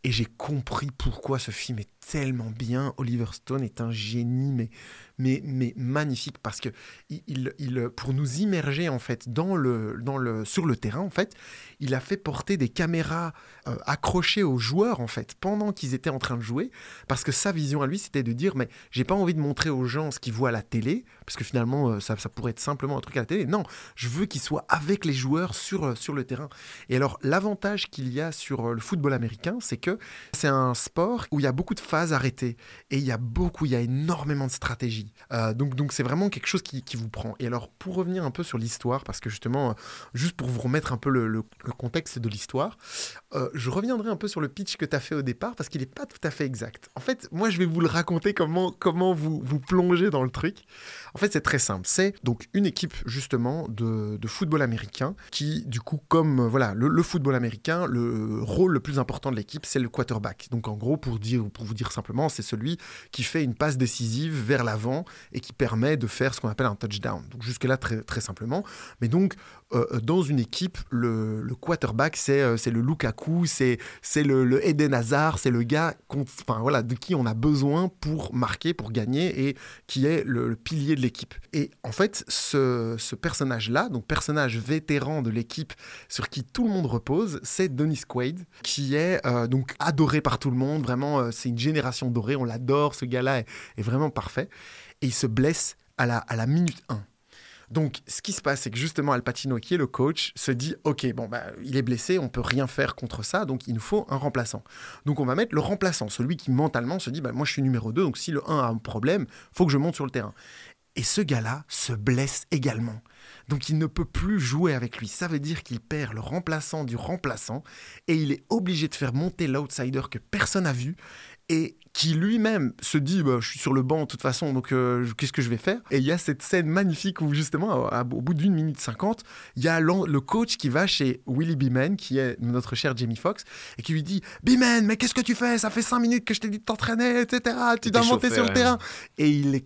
et j'ai compris pourquoi ce film est tellement bien. Oliver Stone est un génie, mais, mais, mais magnifique parce que il, il- pour nous immerger en fait dans le, dans le, sur le terrain, en fait, il a fait porter des caméras euh, accrochées aux joueurs en fait pendant qu'ils étaient en train de jouer, parce que sa vision à lui, c'était de dire mais j'ai pas envie de montrer aux gens ce qu'ils voient à la télé, parce que finalement euh, ça, ça pourrait être simplement un truc à la télé. Non, je veux qu'ils soient avec les joueurs sur, euh, sur le terrain. Et alors l'avantage qu'il y a sur le football américain, c'est que c'est un sport où il y a beaucoup de phases arrêtées et il y a beaucoup, il y a énormément de stratégie. Euh, donc donc c'est vraiment quelque chose qui, vous prend. Et alors pour revenir un peu sur l'histoire, parce que justement, euh, juste pour vous remettre un peu le, contexte de l'histoire, euh, je reviendrai un peu sur le pitch que tu as fait au départ parce qu'il n'est pas tout à fait exact. En fait, moi je vais vous le raconter comment, comment vous, vous plongez dans le truc. En fait, c'est très simple. C'est donc une équipe justement de, football américain qui, du coup, comme voilà le, le football américain, le rôle le plus important de l'équipe, c'est le quarterback. Donc en gros, pour dire, pour vous dire simplement, c'est celui qui fait une passe décisive vers l'avant et qui permet de faire ce qu'on appelle un touchdown. Donc jusque là très très simplement. Mais donc euh, dans une équipe, le, quarterback, c'est euh, c'est le Lukaku, c'est c'est le, Eden Hazard, c'est le gars enfin, voilà, de qui on a besoin pour marquer, pour gagner et qui est le, pilier de l'équipe. Et en fait, ce, ce personnage-là, donc personnage vétéran de l'équipe sur qui tout le monde repose, c'est Dennis Quaid, qui est euh, donc adoré par tout le monde. Vraiment, euh, c'est une génération dorée, on l'adore, ce gars-là est vraiment parfait. Et il se blesse à la, à la minute 1. Donc, ce qui se passe, c'est que justement, Al Pacino, qui est le coach, se dit Ok, bon, bah, il est blessé, on peut rien faire contre ça, donc il nous faut un remplaçant. Donc, on va mettre le remplaçant, celui qui mentalement se dit bah, Moi, je suis numéro 2, donc si le 1 a un problème, faut que je monte sur le terrain. Et ce gars-là se blesse également. Donc il ne peut plus jouer avec lui. Ça veut dire qu'il perd le remplaçant du remplaçant et il est obligé de faire monter l'outsider que personne n'a vu et qui lui-même se dit bah, je suis sur le banc de toute façon donc euh, qu'est-ce que je vais faire? Et il y a cette scène magnifique où justement à- à- au bout d'une minute cinquante il y a le coach qui va chez Willie Beeman qui est notre cher Jamie Foxx et qui lui dit Beeman mais qu'est-ce que tu fais? Ça fait cinq minutes que je t'ai dit de t'entraîner etc tu dois monter sur le terrain et il est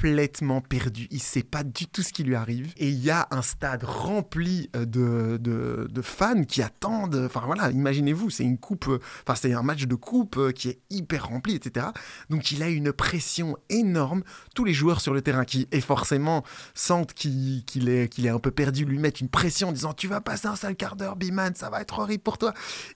complètement perdu. Il sait pas du tout ce qui lui arrive. Et il y a un stade rempli euh, de, de, fans qui attendent. Enfin voilà, imaginez-vous, c'est une coupe, euh, enfin c'est un match de coupe euh, qui est hyper rempli, etc. Donc il a une pression énorme. Tous les joueurs sur le terrain qui, et forcément, sentent qu'il est, qu'il est un peu perdu, lui mettent une pression en disant Tu vas passer un sale quart d'heure, Biman, ça va être horrible pour toi.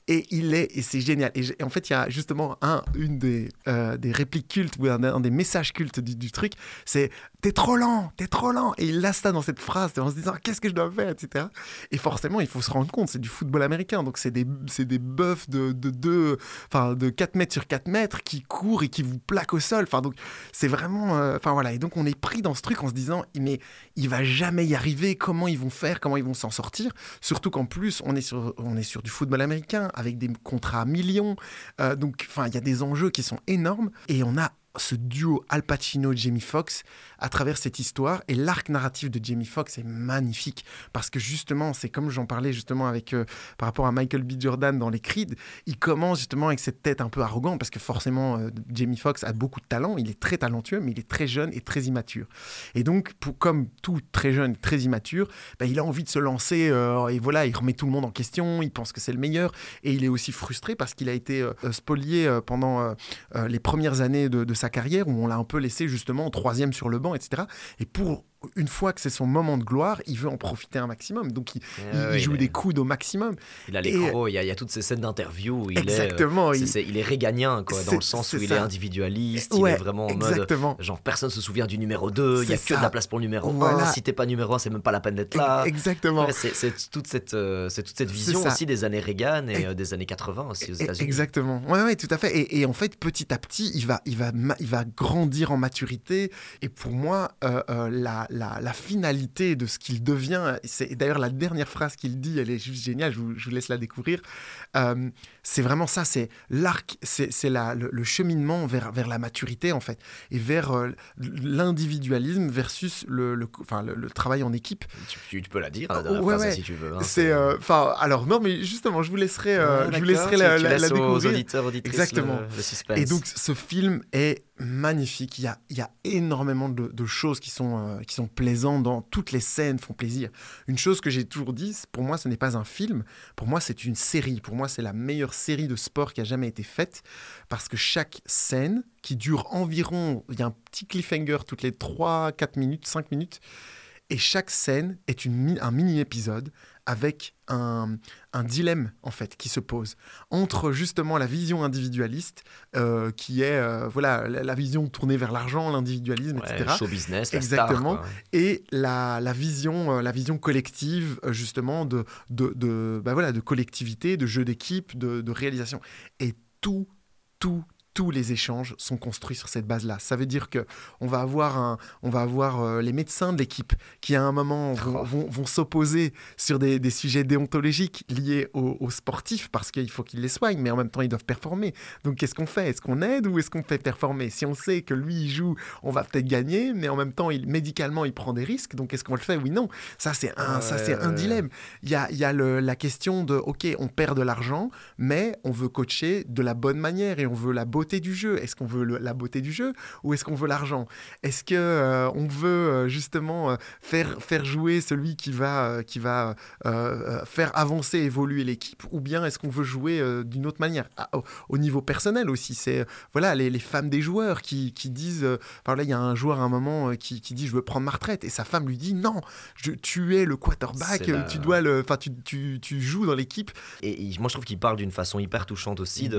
Et il est, et c'est génial. Et, en fait, il y a justement un, une des, des répliques cultes ou un, un des messages cultes du, du truc c'est T'es trop lent, t'es trop lent. Et il lâche ça dans cette phrase en se disant Qu'est-ce que je dois faire, etc. Et forcément, il faut se rendre compte, c'est du football américain. Donc, c'est des, des buffs de, de, enfin, de 4 mètres sur 4 mètres qui courent et qui vous plaquent au sol. Enfin, donc, c'est vraiment. euh, Enfin, voilà. Et donc, on est pris dans ce truc en se disant Mais il va jamais y arriver. Comment ils vont faire? Comment ils vont s'en sortir? Surtout qu'en plus, on est, sur, on est sur du football américain avec des contrats à millions. Euh, donc, il y a des enjeux qui sont énormes et on a ce duo Al Pacino-Jamie Foxx à travers cette histoire. Et l'arc narratif de Jamie Foxx est magnifique parce que justement, c'est comme j'en parlais justement avec euh, par rapport à Michael B. Jordan dans les Creed, il commence justement avec cette tête un peu arrogante parce que forcément, euh, Jamie Foxx a beaucoup de talent, il est très talentueux, mais il est très jeune et très immature. Et donc, pour, comme tout très jeune, très immature, bah, il a envie de se lancer euh, et voilà, il remet tout le monde en question, il pense que c'est le meilleur et il est aussi frustré parce qu'il a été spolié pendant les premières années de, de sa carrière où on l'a un peu laissé justement troisième sur le banc, etc. Et pour une fois que c'est son moment de gloire, il veut en profiter un maximum. Donc il, il joue il est- des coudes au maximum. Il a Et- l'écro, il y, a- toutes ces scènes d'interview il Exactement, est, euh, il- est réganien quoi, dans le sens où il est individualiste, il est vraiment en mode genre personne se souvient du numéro 2, il y a que de la place pour le numéro 1, Voilà. si t'es pas numéro 1, c'est même pas la peine d'être là. Exactement. Ouais, c'est toute cette euh, toute cette vision aussi des années Reagan et euh, des années 80 aussi aux E- États-Unis. Exactement. Ouais, ouais, tout à fait. Et, et en fait, petit à petit, il va, il va, il va grandir en maturité. Et pour moi, euh, euh, la, la, finalité de ce qu'il devient, c'est d'ailleurs la dernière phrase qu'il dit, elle est juste géniale. Je vous, je vous laisse la découvrir. Euh, c'est vraiment ça. C'est l'arc, c'est le, le cheminement vers, vers la maturité en fait, et vers euh, l'individualisme versus le, le, enfin, le, le travail en équipe. Tu, peux la dire la dernière Ouais, si tu veux. hein, C'est, euh, alors non, mais justement, je vous laisserai, euh, Ah, je vous laisserai la, la- la aux découvrir. auditeurs, auditrices Exactement. le- le suspense. Et donc, ce film est magnifique. Il y a, il y a énormément de, de choses qui sont, euh, qui sont plaisantes dans toutes les scènes, font plaisir. Une chose que j'ai toujours dit, pour moi, ce n'est pas un film. Pour moi, c'est une série. Pour moi, c'est la meilleure série de sport qui a jamais été faite parce que chaque scène qui dure environ, il y a un petit cliffhanger toutes les 3, 4 minutes, 5 minutes. Et chaque scène est une, un mini-épisode avec un, un dilemme, en fait, qui se pose entre justement la vision individualiste, euh, qui est euh, voilà, la, la vision tournée vers l'argent, l'individualisme, Ouais, etc. show business, la Exactement. et la, la vision, euh, la vision collective, justement, de, de, de, bah voilà, de collectivité, de jeu d'équipe, de, de réalisation. Et tout, tout, tous les échanges sont construits sur cette base-là. Ça veut dire que on va avoir, un, on va avoir euh, les médecins de l'équipe qui, à un moment, vont, Oh. vont, vont s'opposer sur des, des sujets déontologiques liés aux, aux sportifs parce qu'il faut qu'ils les soignent, mais en même temps, ils doivent performer. Donc, qu'est-ce qu'on fait? Est-ce qu'on aide ou est-ce qu'on fait performer? Si on sait que lui, il joue, on va peut-être gagner, mais en même temps, il, médicalement, il prend des risques. Donc, est-ce qu'on le fait? Oui, non. Ça, c'est un, ça, c'est un Ouais. dilemme. Il y a, y a le- la question de, OK, on perd de l'argent, mais on veut coacher de la bonne manière et on veut la beauté du jeu. Est-ce qu'on veut le- la beauté du jeu ou est-ce qu'on veut l'argent? Est-ce que euh, on veut euh, justement euh, faire, faire jouer celui qui va, qui va euh, faire avancer, évoluer l'équipe ou bien est-ce qu'on veut jouer euh, d'une autre manière? Ah, au, au niveau personnel aussi, c'est voilà les, les femmes des joueurs qui, qui disent, enfin là il y a un joueur à un moment qui, qui dit je veux prendre ma retraite et sa femme lui dit non, je, tu es le quarterback, la- tu dois le, enfin tu, tu, tu joues dans l'équipe. Et moi, je trouve qu'il parle d'une façon hyper touchante aussi de,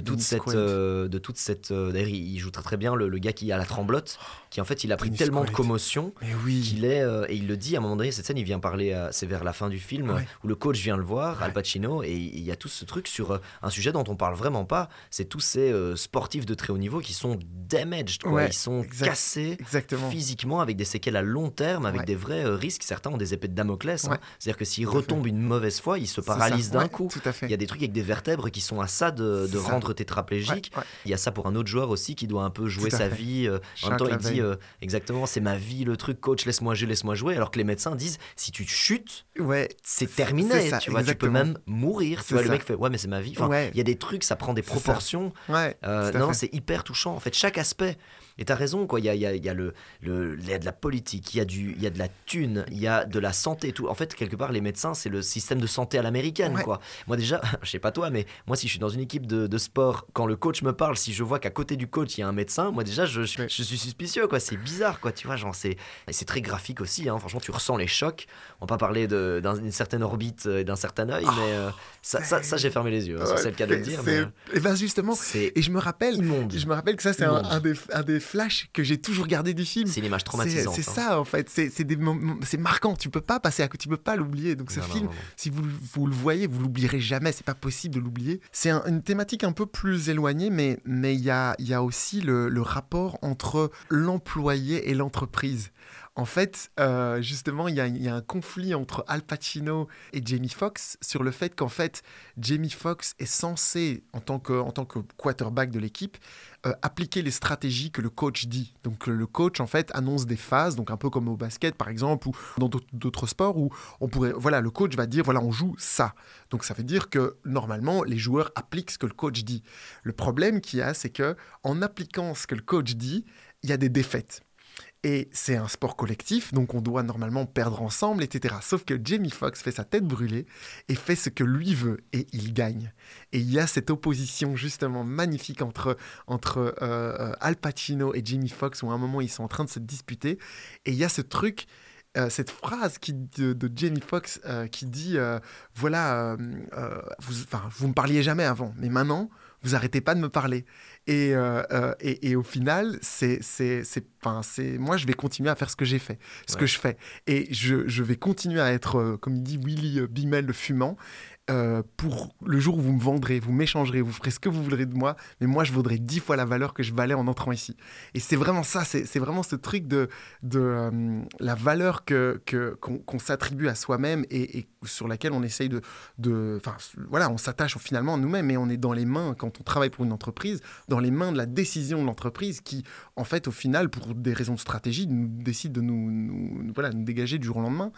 de toute cette, euh, de toute cette. euh, D'ailleurs, il joue très très bien le, le gars qui a la tremblote, qui en fait, il a pris Dennis tellement de commotion oui. qu'il est euh, et il le dit à un moment donné. Cette scène, il vient parler. C'est vers la fin du film Ouais. où le coach vient le voir, Al. Pacino, et il y a tout ce truc sur euh, un sujet dont on parle vraiment pas. C'est tous ces euh, sportifs de très haut niveau qui sont damaged, quoi. Ouais, Ils sont exact- cassés Exactement. physiquement avec des séquelles à long terme, avec des vrais euh, risques. Certains ont des épées de Damoclès. hein. C'est-à-dire que s'ils retombent une mauvaise fois, ils se paralysent d'un coup. Tout à fait. Il y a des trucs avec des vertèbres qui sont à ça de, de rendre tétraplégique. Il y a ça pour un autre joueur aussi qui doit un peu jouer sa fait. vie. euh, en même temps, il dit euh, exactement c'est ma vie, le truc, coach, laisse-moi jouer, laisse-moi jouer. Alors que les médecins disent si tu chutes, Ouais. c'est terminé. ça, tu vois, tu peux même mourir. Tu vois, le mec fait ouais, mais c'est ma vie. Enfin, Ouais. il y a des trucs, ça prend des proportions. Ouais. Euh, non, c'est hyper touchant. En fait, chaque aspect. Et t'as raison, quoi. Il y a, il y a- il y a le, le- y a de la politique, il y a du, y a de la thune, il y a de la santé, tout. En fait, quelque part, les médecins, c'est le système de santé à l'américaine, Ouais. quoi. Moi déjà, je sais pas toi, mais moi, si je suis dans une équipe de, de sport, quand le coach me parle, si je vois qu'à côté du coach il y a un médecin, moi déjà, je, je, je suis suspicieux, quoi. C'est bizarre, quoi. Tu vois, genre c'est, et c'est très graphique aussi. Hein. Franchement, tu ressens les chocs. On va pas parler d'une certaine orbite euh, et d'un certain œil, mais euh, ça, ça, ça, j'ai fermé les yeux. hein, Ouais, c'est le cas de le dire. mais, Et ben justement, et je me rappelle, immonde. je me rappelle que ça c'est un, un des, un des flashs que j'ai toujours gardé du film. C'est une image traumatisante. c'est hein. ça en fait, c'est marquant. Tu peux pas passer à côté, tu peux pas l'oublier. Donc ce Non, film, non, non. si vous, vous le voyez, vous l'oublierez jamais. C'est pas possible de l'oublier. C'est un- une thématique un peu plus éloignée, mais mais il y a y a aussi le, le rapport entre l'employé et l'entreprise. En fait, euh, justement, il y, a- un conflit entre Al Pacino et Jamie Foxx sur le fait qu'en fait, Jamie Foxx est censé, en tant que, en tant que quarterback de l'équipe, euh, appliquer les stratégies que le coach dit. Donc le coach, en fait, annonce des phases, donc un peu comme au basket, par exemple, ou dans d'autres- d'autres sports, où on pourrait, voilà, le coach va dire, voilà, on joue ça. Donc ça veut dire que normalement, les joueurs appliquent ce que le coach dit. Le problème qu'il y a, c'est que en appliquant ce que le coach dit, il y a des défaites. Et c'est un sport collectif, donc on doit normalement perdre ensemble, etc. Sauf que Jamie Foxx fait sa tête brûlée et fait ce que lui veut, et il gagne. Et il y a cette opposition justement magnifique entre, entre euh, Al Pacino et Jamie Foxx, où à un moment ils sont en train de se disputer, et il y a ce truc... euh, cette phrase qui, de, Jamie Foxx euh, qui dit voilà vous, vous me parliez jamais avant mais maintenant vous arrêtez pas de me parler et, euh, euh, et, et au final, c'est, c'est, c'est, enfin, c'est, moi, je vais continuer à faire ce que j'ai fait, ce Ouais. que je fais. Et je, je vais continuer à être, euh, comme il dit Willy Bimel, le fumant, euh, pour le jour où vous me vendrez, vous m'échangerez, vous ferez ce que vous voudrez de moi, mais moi, je vaudrai dix fois la valeur que je valais en entrant ici. Et c'est vraiment ça, c'est, vraiment ce truc de, euh, la valeur que, qu'on, s'attribue à soi-même et, et sur laquelle on essaye de... de voilà, on s'attache finalement à nous-mêmes, mais on est dans les mains, quand on travaille pour une entreprise, dans les mains de la décision de l'entreprise qui, en fait, au final, pour des raisons de stratégie, nous décide de nous, voilà, nous dégager du jour au lendemain.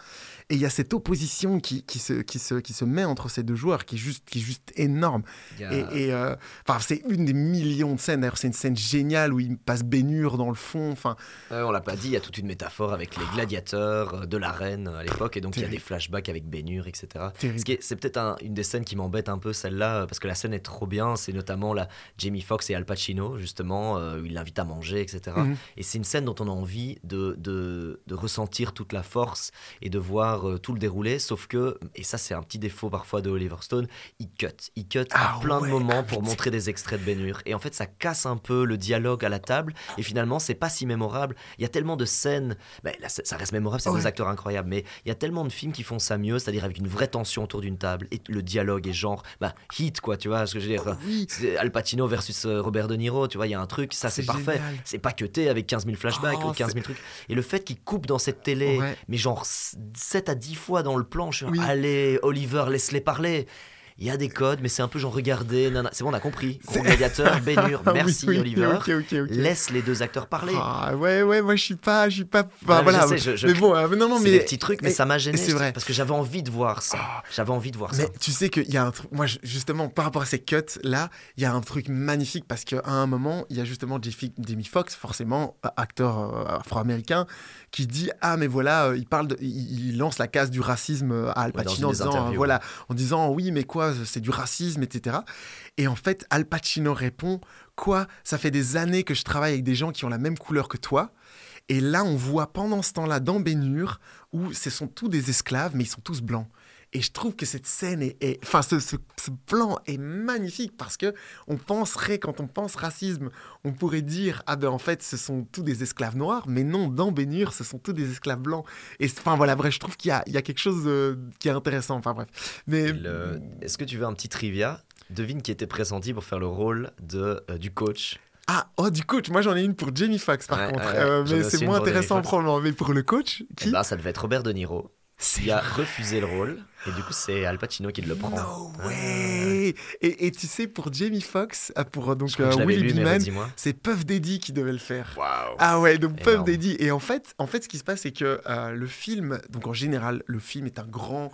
Et il y a cette opposition qui, qui, se, qui, se, qui se met entre ces deux joueurs qui est juste, qui est juste énorme. Et, et, euh, c'est une des millions de scènes. D'ailleurs, c'est une scène géniale où il passe Bénur dans le fond. Enfin, Ouais, on l'a pas dit, il y a toute une métaphore avec les gladiateurs euh, de l'arène à l'époque, et donc il y a des flashbacks avec Bénur, etc. Terrible. Ce qui est- C'est peut-être un- une des scènes qui m'embête un peu, celle-là, parce que la scène est trop bien, c'est notamment la Jamie Foxx et Al Pacino, justement, euh, où il l'invite à manger, etc. Mhm. Et c'est une scène dont on a envie de, de, de ressentir toute la force et de voir euh, tout le déroulé, sauf que, et ça c'est un petit défaut parfois de Oliver Stone, il cut. Il cut Ah à plein ouais, de moments ah pour montrer des extraits de Bénur. Et en fait, ça casse un peu le dialogue à la table, et finalement, c'est pas si mémorable. Il y a tellement de scènes, là, ça reste mémorable, c'est Ouais. deux acteurs incroyables, mais il y a tellement de films qui font ça mieux, c'est-à-dire avec une vraie tension autour d'une table, et le dialogue est genre, bah, hit, quoi, tu vois, ce que je veux dire? Oh oui. Al Pacino versus euh, Robert De Niro, tu vois, il y a un truc, ça c'est parfait. C'est pas cuté avec 15 000 flashbacks Oh, ou 15 000 c'est- trucs. Et le fait qu'il coupe dans cette télé, Ouais. mais genre 7 à 10 fois dans le plan, je suis Oui. allez, Oliver, laisse-les parler parlait il y a des codes, mais c'est un peu genre, regardez, c'est bon, on a compris. Gladiateur, Bénur, Ah oui, merci oui, Oliver. Laisse les deux acteurs parler. Ah ouais, ouais, moi je suis pas, je suis pas. enfin, Ouais, je voilà, sais, je- je- mais bon, euh, non, non, c'est mais des petits trucs, mais ça m'a gêné. C'est vrai. Parce que j'avais envie de voir ça. J'avais envie de voir Mais ça. tu sais qu'il y a un truc, moi justement par rapport à ces cuts là, il y a un truc magnifique parce qu'à un moment, il y a justement Jamie Foxx, forcément euh, acteur euh, afro-américain, qui dit ah mais voilà, il parle, de- il, lance la case du racisme à Al Pacino en disant voilà, en disant oui mais quoi, c'est du racisme etc. Et en fait, Al Pacino répond quoi, ça fait des années que je travaille avec des gens qui ont la même couleur que toi. Et là, on voit pendant ce temps-là dans Bénur où ce sont tous des esclaves, mais ils sont tous blancs. Et je trouve que cette scène est, est- enfin, ce, ce- ce plan est magnifique parce que on penserait, quand on pense racisme, on pourrait dire ah ben en fait ce sont tous des esclaves noirs, mais non, dans Bénur, ce sont tous des esclaves blancs. Et enfin voilà, bref, je trouve qu'il y a, il y a quelque chose euh, qui est intéressant. Enfin bref, mais Le- Est-ce que tu veux un petit trivia? Devine qui était pressenti pour faire le rôle de, euh, du coach. ah oh du coach, moi j'en ai une pour Jamie Foxx par Ouais, contre, ouais, Euh, mais c'est moins intéressant probablement. Mais pour le coach, Eh ben, ça devait être Robert De Niro. Il a refusé le rôle, et du coup, c'est Al Pacino qui le prend. No Ah. way et, et tu sais, pour Jamie Foxx, euh, pour euh, donc lu, mais Beeman, c'est Puff Daddy qui devait le faire. Waouh. Ah ouais, donc Puff. Daddy. Et en fait, en fait, ce qui se passe, c'est que euh, le film, donc en général, le film est un grand,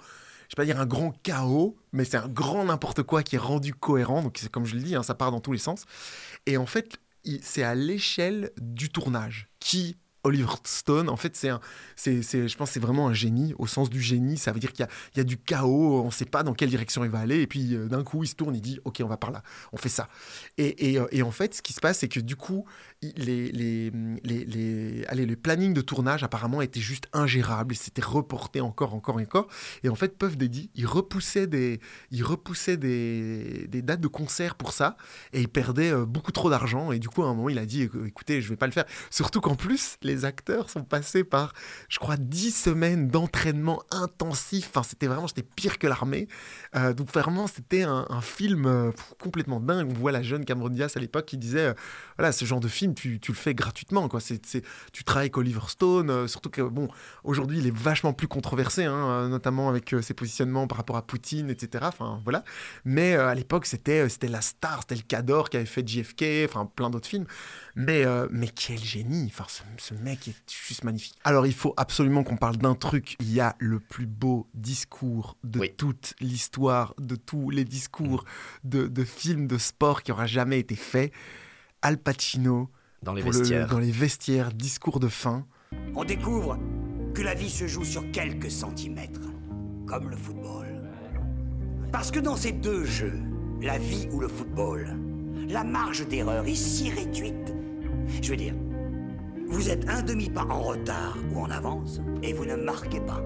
je vais pas dire un grand chaos, mais c'est un grand n'importe quoi qui est rendu cohérent. Donc c'est comme je le dis, hein, ça part dans tous les sens. Et en fait, c'est à l'échelle du tournage qui Oliver Stone, en fait, c'est un, c'est, je pense, c'est vraiment un génie au sens du génie. Ça veut dire qu'il y a, il y a du chaos, on ne sait pas dans quelle direction il va aller, et puis euh, d'un coup, il se tourne, il dit, ok, on va par là, on fait ça. Et, et, euh, en fait, ce qui se passe, c'est que du coup, les, les, les, allez, les plannings de tournage apparemment étaient juste ingérables, et c'était reporté encore, encore encore. Et en fait, Puff Daddy, il repoussait des, des, des dates de concert pour ça, et il perdait euh, beaucoup trop d'argent. Et du coup, à un moment, il a dit, éc- écoutez, je vais pas le faire. Surtout qu'en plus, les acteurs sont passés par, je crois, 10 semaines d'entraînement intensif. Enfin, c'était vraiment, c'était pire que l'armée. Euh, donc vraiment, c'était un, film euh, complètement dingue. On voit la jeune Cameron Diaz à l'époque qui disait, voilà, ce genre de film, tu, tu le fais gratuitement. Quoi. C'est, tu travailles avec Oliver Stone, euh, surtout que, bon, aujourd'hui, il est vachement plus controversé, hein, euh, notamment avec euh, ses positionnements par rapport à Poutine, etc. Enfin, voilà. Mais à l'époque, c'était, c'était la star, c'était le Cador qui avait fait JFK, enfin, plein d'autres films. Mais, mais quel génie Enfin, ce, ce mec est juste magnifique. Alors, il faut absolument qu'on parle d'un truc. Il y a le plus beau discours de Oui. toute l'histoire, de tous les discours de, de films de sport qui aura jamais été fait. Al Pacino Dans les pour le- vestiaires. dans les vestiaires, discours de fin. On découvre que la vie se joue sur quelques centimètres, comme le football. Parce que dans ces deux jeux, la vie ou le football, la marge d'erreur est si réduite. Je veux dire, vous êtes un demi-pas en retard ou en avance et vous ne marquez pas.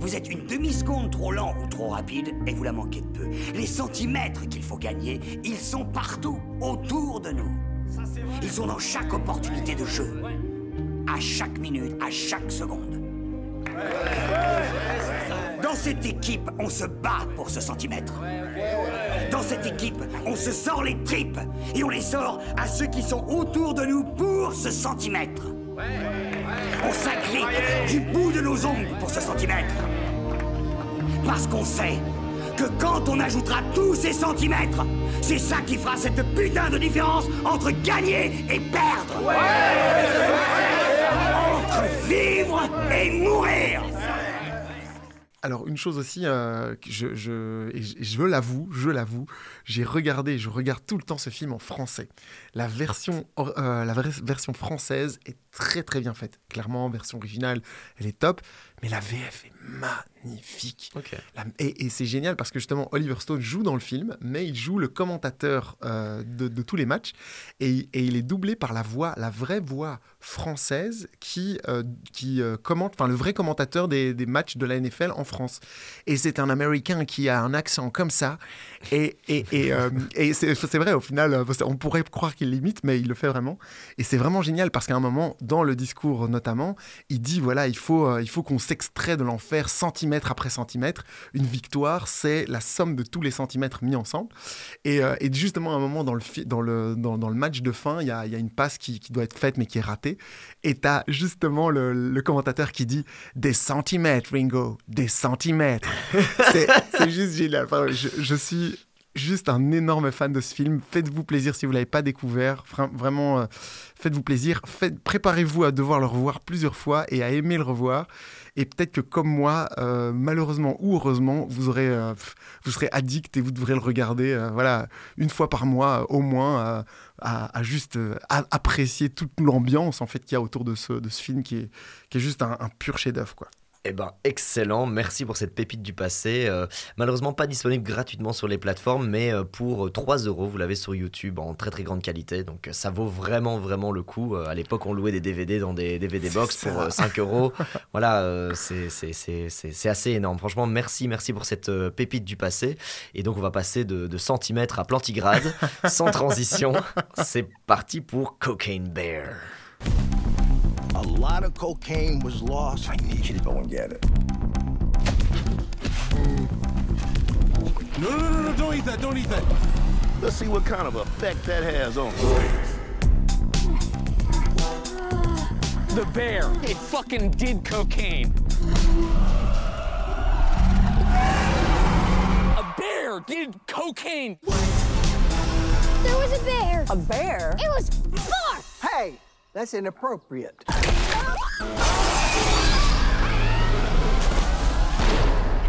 Vous êtes une demi-seconde trop lent ou trop rapide et vous la manquez de peu. Les centimètres qu'il faut gagner, ils sont partout, autour de nous. Ils sont dans chaque opportunité de jeu. À chaque minute, à chaque seconde. Dans cette équipe, on se bat pour ce centimètre. Dans cette équipe, on se sort les tripes et on les sort à ceux qui sont autour de nous pour ce centimètre. On s'agrippe du bout de nos ongles pour ce centimètre. Parce qu'on sait que quand on ajoutera tous ces centimètres, c'est ça qui fera cette putain de différence entre gagner et perdre. Entre vivre et mourir. Alors, une chose aussi, euh, je, je, et je, l'avoue, je l'avoue, j'ai regardé, je regarde tout le temps ce film en français. La version, or- euh, la version française est très très bien faite. Clairement, version originale, elle est top, mais la VF est magnifique. La- et et c'est génial parce que justement, Oliver Stone joue dans le film, mais il joue le commentateur euh, de, de tous les matchs et, et il est doublé par la voix, la vraie voix française qui, euh, qui euh, commente, enfin le vrai commentateur des, des matchs de la NFL en France. Et c'est un Américain qui a un accent comme ça. Et, et, et, c'est vrai, au final, on pourrait croire qu'il l'imite, mais il le fait vraiment. Et c'est vraiment génial parce qu'à un moment, dans le discours notamment, il dit voilà, il faut, il faut qu'on s'extrait de l'enfer centimètre après centimètre. Une victoire, c'est la somme de tous les centimètres mis ensemble. Et, euh, et justement, à un moment dans le, dans le, dans, dans le match de fin, il y a, il y a une passe qui, qui doit être faite mais qui est ratée. Et tu as justement le, le commentateur qui dit des centimètres, Ringo, des centimètres. c'est juste génial. Enfin, je, je suis juste un énorme fan de ce film. Faites-vous plaisir si vous ne l'avez pas découvert. Vra- Vraiment, euh, faites-vous plaisir. Faites- Préparez-vous à devoir le revoir plusieurs fois et à aimer le revoir. Et peut-être que comme moi, euh, malheureusement ou heureusement, euh, vous serez addict et vous devrez le regarder euh, voilà, une fois par mois au moins, à, juste apprécier toute l'ambiance en fait, qu'il y a autour de ce, film qui est, juste un, pur chef-d'œuvre. Eh ben, excellent. Merci pour cette pépite du passé. Euh, malheureusement, pas disponible gratuitement sur les plateformes, mais euh, pour 3 euros, vous l'avez sur YouTube en très très grande qualité. Donc, euh, ça vaut vraiment vraiment le coup. Euh, à l'époque, on louait des DVD dans des DVD box pour ça. euh, 5 euros. Voilà, euh, c'est- assez énorme. Franchement, merci, merci pour cette euh, pépite du passé. Et donc, on va passer de, de centimètres à plantigrade, sans transition. C'est parti pour Cocaine Bear. A lot of cocaine was lost. I need you to go and get it. No, no, no, no, don't eat that, don't eat that. Let's see what kind of effect that has on The bear. It fucking did cocaine. A bear did cocaine. There was a bear. A bear? It was four. Hey, that's inappropriate.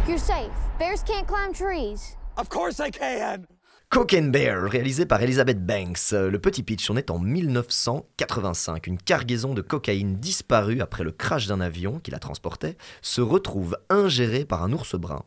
You're safe. Bears can't climb trees. Of course I can. Cocaine Bear, réalisé par Elizabeth Banks. Euh, Le petit pitch, on est en 1985. Une cargaison de cocaïne disparue après le crash d'un avion qui la transportait se retrouve ingérée par un ours brun.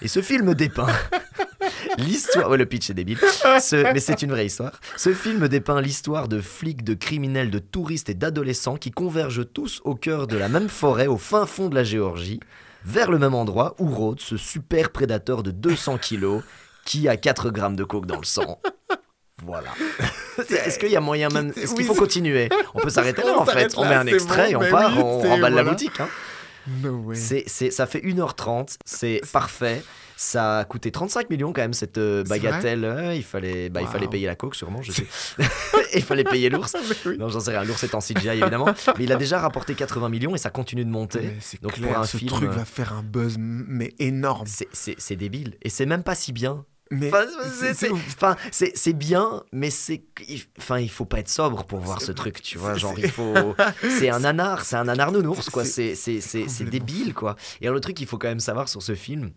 Et ce film dépeint l'histoire. Ouais, le pitch est débile. Ce- Mais c'est une vraie histoire. Ce film dépeint l'histoire de flics, de criminels, de touristes et d'adolescents qui convergent tous au cœur de la même forêt au fin fond de la Géorgie, vers le même endroit où rôde ce super prédateur de 200 kilos qui a 4 grammes de coke dans le sang. Voilà. Est-ce qu'il y a moyen même. Est-ce qu'il faut continuer? On peut s'arrêter là en fait. On met un extrait, bon, on mais part, oui, on remballe la voilà. boutique. hein. No way. Ça fait 1h30, c'est parfait. Ça a coûté 35 millions quand même cette euh, bagatelle. Ouais, il fallait, bah, il fallait payer la coke sûrement, je sais. Il fallait payer l'ours. Non, j'en sais rien. L'ours est en CGI évidemment, mais il a déjà rapporté 80 millions et ça continue de monter. Donc clair, pour un ce film, truc euh, va faire un buzz mais énorme. c'est- débile et c'est même pas si bien. Mais Enfin, c'est- bien, mais c'est, il- enfin, il faut pas être sobre pour voir ce truc, tu vois. Genre, il faut, c'est un nanar, c'est un nanar nounours, quoi. C'est, c'est débile, quoi. Et alors, le truc qu'il faut quand même savoir sur ce film.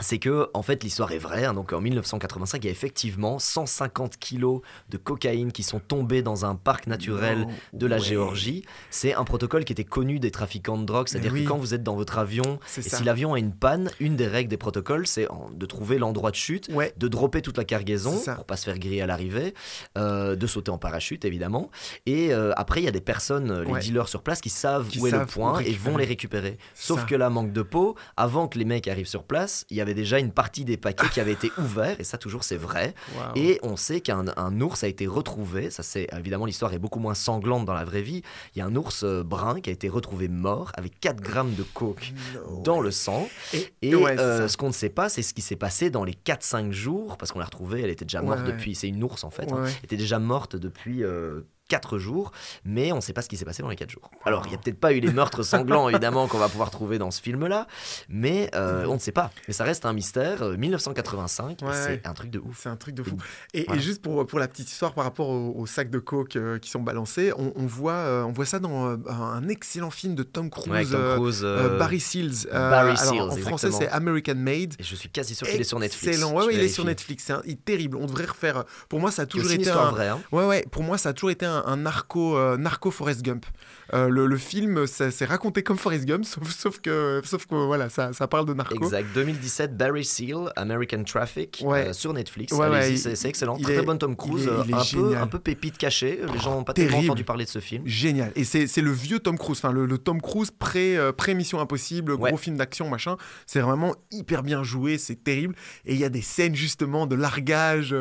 C'est que, en fait, l'histoire est vraie. hein. Donc, en 1985, il y a effectivement 150 kilos de cocaïne qui sont tombés dans un parc naturel Non, de la ouais. Géorgie. C'est un protocole qui était connu des trafiquants de drogue. C'est-à-dire oui. que quand vous êtes dans votre avion, et ça. si l'avion a une panne, une des règles des protocoles, c'est de trouver l'endroit de chute, Ouais. de dropper toute la cargaison pour pas se faire griller à l'arrivée, euh, de sauter en parachute évidemment. Et euh, après, il y a des personnes, euh, les Ouais. dealers sur place, qui savent Qui où est le point et vont les récupérer. Sauf ça. que là, manque de peau, avant que les mecs arrivent sur place, il y avait déjà une partie des paquets qui avait été ouvert, et ça toujours c'est vrai. Et on sait qu'un un ours a été retrouvé, ça c'est évidemment l'histoire est beaucoup moins sanglante dans la vraie vie. Il y a un ours euh, brun qui a été retrouvé mort avec 4 grammes de coke dans le sang. Et, Et ouais, c'est euh, ce qu'on ne sait pas, c'est ce qui s'est passé dans les 4-5 jours, parce qu'on l'a retrouvée, elle était déjà morte Ouais, depuis, c'est une ours en fait, Ouais, hein, elle était déjà morte depuis 4 jours, mais on ne sait pas ce qui s'est passé dans les 4 jours. Alors, il n'y a peut-être pas eu les meurtres sanglants, évidemment, qu'on va pouvoir trouver dans ce film-là, mais euh, on ne sait pas. Mais ça reste un mystère, euh, 1985, et Ouais, c'est ouais. un truc de ouf. C'est un truc de fou. Et, juste pour, pour la petite histoire par rapport aux, aux sacs de coke euh, qui sont balancés, on, on voit, euh, on voit ça dans euh, un excellent film de Tom Cruise, Ouais, Tom euh, Cruise, euh, euh, Barry Seals. Euh, Barry alors, Seals, en français, c'est American Made. Et je suis quasi sûr qu'il est sur Netflix. Excellent, ouais, il est sur Netflix. C'est un- il est terrible. On devrait refaire. Pour moi, ça a toujours une été histoire un. vraie, hein. Ouais, ouais. Pour moi, ça a toujours été un, un narco, euh, narco Forrest Gump. Euh, le, le film, c'est raconté comme Forrest Gump, sauf, sauf que, sauf que voilà, ça, ça parle de narco. Exact, 2017, Barry Seal, American Traffic, Ouais. euh, sur Netflix. Ouais, ouais, c'est excellent. Très est- bon Tom il Cruise, est- il est un, peu, un peu pépite cachée. Les gens n'ont pas tellement Terrible. entendu parler de ce film. Génial. Et c'est le vieux Tom Cruise, enfin le, le Tom Cruise pré, pré-Mission Impossible, gros film d'action, machin. C'est vraiment hyper bien joué, c'est terrible. Et il y a des scènes justement de largage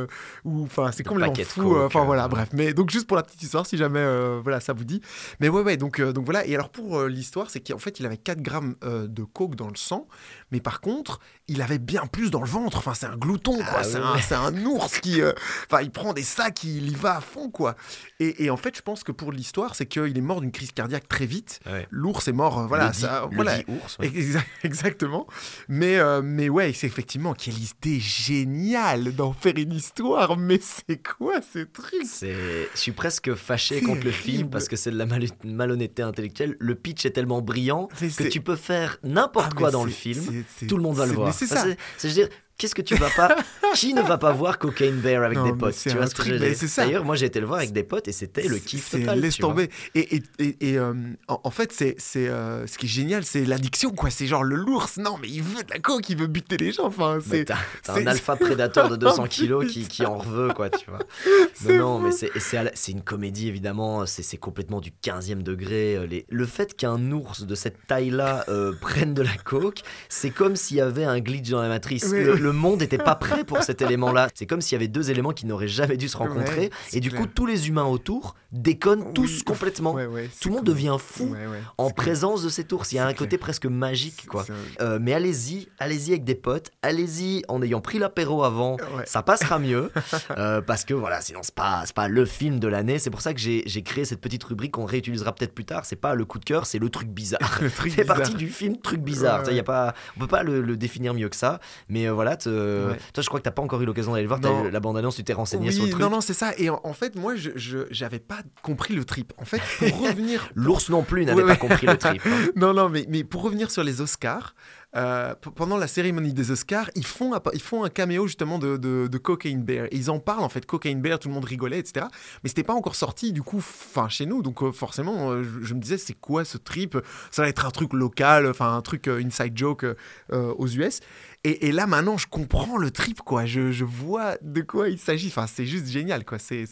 où, enfin, c'est complètement fou. Enfin voilà, bref. Mais donc juste pour la petite si jamais, euh, voilà, ça vous dit. Mais ouais, ouais. Donc, euh, donc voilà. Et alors pour euh, l'histoire, c'est qu'en fait, il avait 4 grammes de coke dans le sang, mais par contre, il avait bien plus dans le ventre. Enfin, c'est un glouton, quoi. Ah c'est ouais. un, ours qui, euh, enfin, il prend des sacs, il y va à fond, quoi. Et, et en fait, je pense que pour l'histoire, c'est qu'il est mort d'une crise cardiaque très vite. Ouais. L'ours est mort, euh, voilà, Le dit- ça, le voilà. dit ours, ouais. Exa- Exactement. Mais, euh, mais ouais, c'est effectivement quelle idée géniale d'en faire une histoire. Mais c'est quoi ce truc? C'est- Je suis presque fâché contre le film parce que c'est de la mal- malhonnêteté intellectuelle. Le pitch est tellement brillant que tu peux faire n'importe Ah, quoi dans le c'est- film. Tout le monde va le voir. Enfin, je veux dire, Qu'est-ce que tu vas pas Qui ne va pas voir Cocaine Bear avec Non, des potes Tu vois ce que truc, je c'est ça. D'ailleurs, moi j'ai été le voir avec des potes et c'était le kiff total. Laisse tomber. Et, et, et, et, euh, en, en fait, c'est, c'est, euh, ce qui est génial, c'est l'addiction, quoi. C'est genre le l'ours. Non, mais il veut de la coke, il veut buter les gens. Enfin, c'est. un alpha prédateur de 200 Oh, kilos qui, qui en veut, quoi, tu vois. Non, non, mais c'est une comédie, évidemment. C'est c'est complètement du 15e degré. euh, Les... Le fait qu'un ours de cette taille-là euh, prenne de la coke, c'est comme s'il y avait un glitch dans la matrice. Oui, le, oui. Le monde n'était pas prêt pour cet élément-là. C'est comme s'il y avait deux éléments qui n'auraient jamais dû se rencontrer. Ouais, et du clair. coup, tous les humains autour déconnent tous Oui. complètement. Ouais, ouais, c'est Tout le monde cool. devient fou en présence de cet ours. Il y a un côté presque magique, quoi. Euh, mais allez-y, allez-y avec des potes, allez-y en ayant pris l'apéro avant, ça passera mieux. Euh, parce que voilà, sinon c'est pas, pas le film de l'année. C'est pour ça que j'ai créé cette petite rubrique qu'on réutilisera peut-être plus tard. C'est pas le coup de cœur, c'est le truc bizarre. C'est parti du film truc bizarre. Ça, y a pas, on peut pas le, le définir mieux que ça. Mais euh, voilà, Ouais. toi je crois que t'as pas encore eu l'occasion d'aller le voir. Eu la bande-annonce, tu t'es renseigné Oui, sur le truc. non, non, c'est ça. Et en, en fait, moi, je j'avais pas compris le trip. En fait, pour revenir. L'ours non plus n'avait Ouais, pas compris le trip. hein. non, non, mais, mais pour revenir sur les Oscars, euh, pendant la cérémonie des Oscars, ils font, un- ils font un caméo justement de, de, de Cocaine Bear. Ils en parlent en fait, Cocaine Bear, tout le monde rigolait, etc. Mais c'était pas encore sorti du coup, fin chez nous. Donc euh, forcément, euh, je, me disais, c'est quoi ce trip? Ça va être un truc local, enfin un truc inside joke aux US. Et, là maintenant, je comprends le trip, quoi. Je, vois de quoi il s'agit. Enfin, c'est juste génial, quoi. C'est,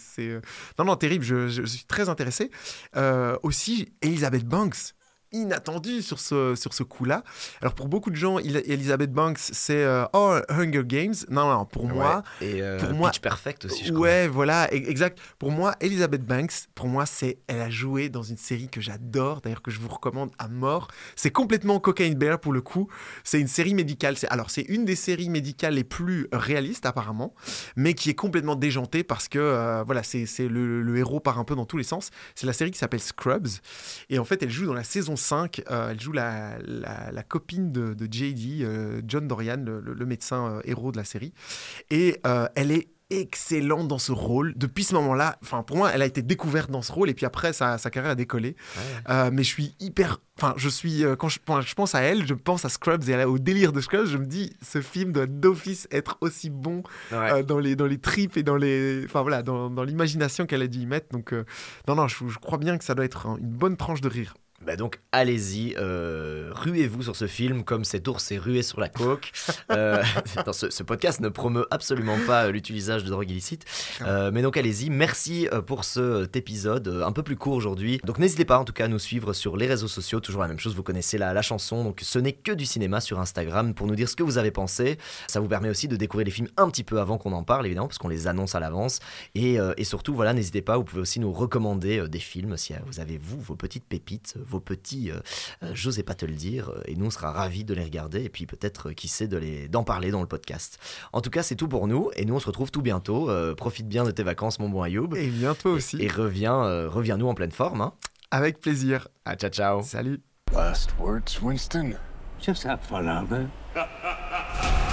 non, non, terrible. Je, je suis très intéressé. Aussi, Elizabeth Banks inattendu sur ce, sur ce coup-là. Alors pour beaucoup de gens, il- Elizabeth Banks, c'est euh, oh Hunger Games. Non, non, pour moi, Ouais. Et euh, pour moi, Pitch Perfect aussi, je crois. ouais, voilà, e- exact. Pour moi, Elizabeth Banks, pour moi, c'est, elle a joué dans une série que j'adore, d'ailleurs que je vous recommande à mort. C'est complètement Cocaine Bear pour le coup. C'est une série médicale. C'est, alors c'est une des séries médicales les plus réalistes apparemment, mais qui est complètement déjantée parce que euh, voilà, c'est, c'est le, le héros part un peu dans tous les sens. C'est la série qui s'appelle Scrubs et en fait, elle joue dans la saison 5. euh, elle joue la, la, la copine de, de JD, euh, John Dorian, le, médecin euh, héros de la série. Et elle est excellente dans ce rôle. Depuis ce moment-là, enfin pour moi, elle a été découverte dans ce rôle et puis après sa, sa carrière a décollé. Euh, mais je suis hyper, enfin je suis euh, quand je, quand je pense à elle, je pense à Scrubs et à au délire de Scrubs. Je me dis, ce film doit d'office être aussi bon Ouais. euh, dans les dans les tripes et dans les, enfin voilà, dans, dans l'imagination qu'elle a dû y mettre. Donc non non, je, je crois bien que ça doit être un- une bonne tranche de rire. Bah donc allez-y, euh, ruez-vous sur ce film comme cet ours s'est rué sur la coke. Euh, ce, ce podcast ne promeut absolument pas euh, l'utilisation de drogue illicite. Euh, mais donc allez-y, merci pour cet épisode un peu plus court aujourd'hui. Donc n'hésitez pas en tout cas à nous suivre sur les réseaux sociaux, toujours la même chose, vous connaissez la, la chanson. Donc ce n'est que du cinéma sur Instagram pour nous dire ce que vous avez pensé. Ça vous permet aussi de découvrir les films un petit peu avant qu'on en parle évidemment parce qu'on les annonce à l'avance. Et, et surtout voilà, n'hésitez pas, vous pouvez aussi nous recommander des films si vous avez vous vos petites pépites, vos petits, euh, euh, j'osais pas te le dire, euh, et nous on sera ravis de les regarder et puis peut-être qui sait de les d'en parler dans le podcast. En tout cas c'est tout pour nous et nous on se retrouve tout bientôt. Euh, profite bien de tes vacances mon bon Ayoub. Et bientôt aussi. Et, reviens, euh, reviens nous en pleine forme. Hein. Avec plaisir. Ah, ciao ciao. Salut. Last words, Winston? Just have fun out there.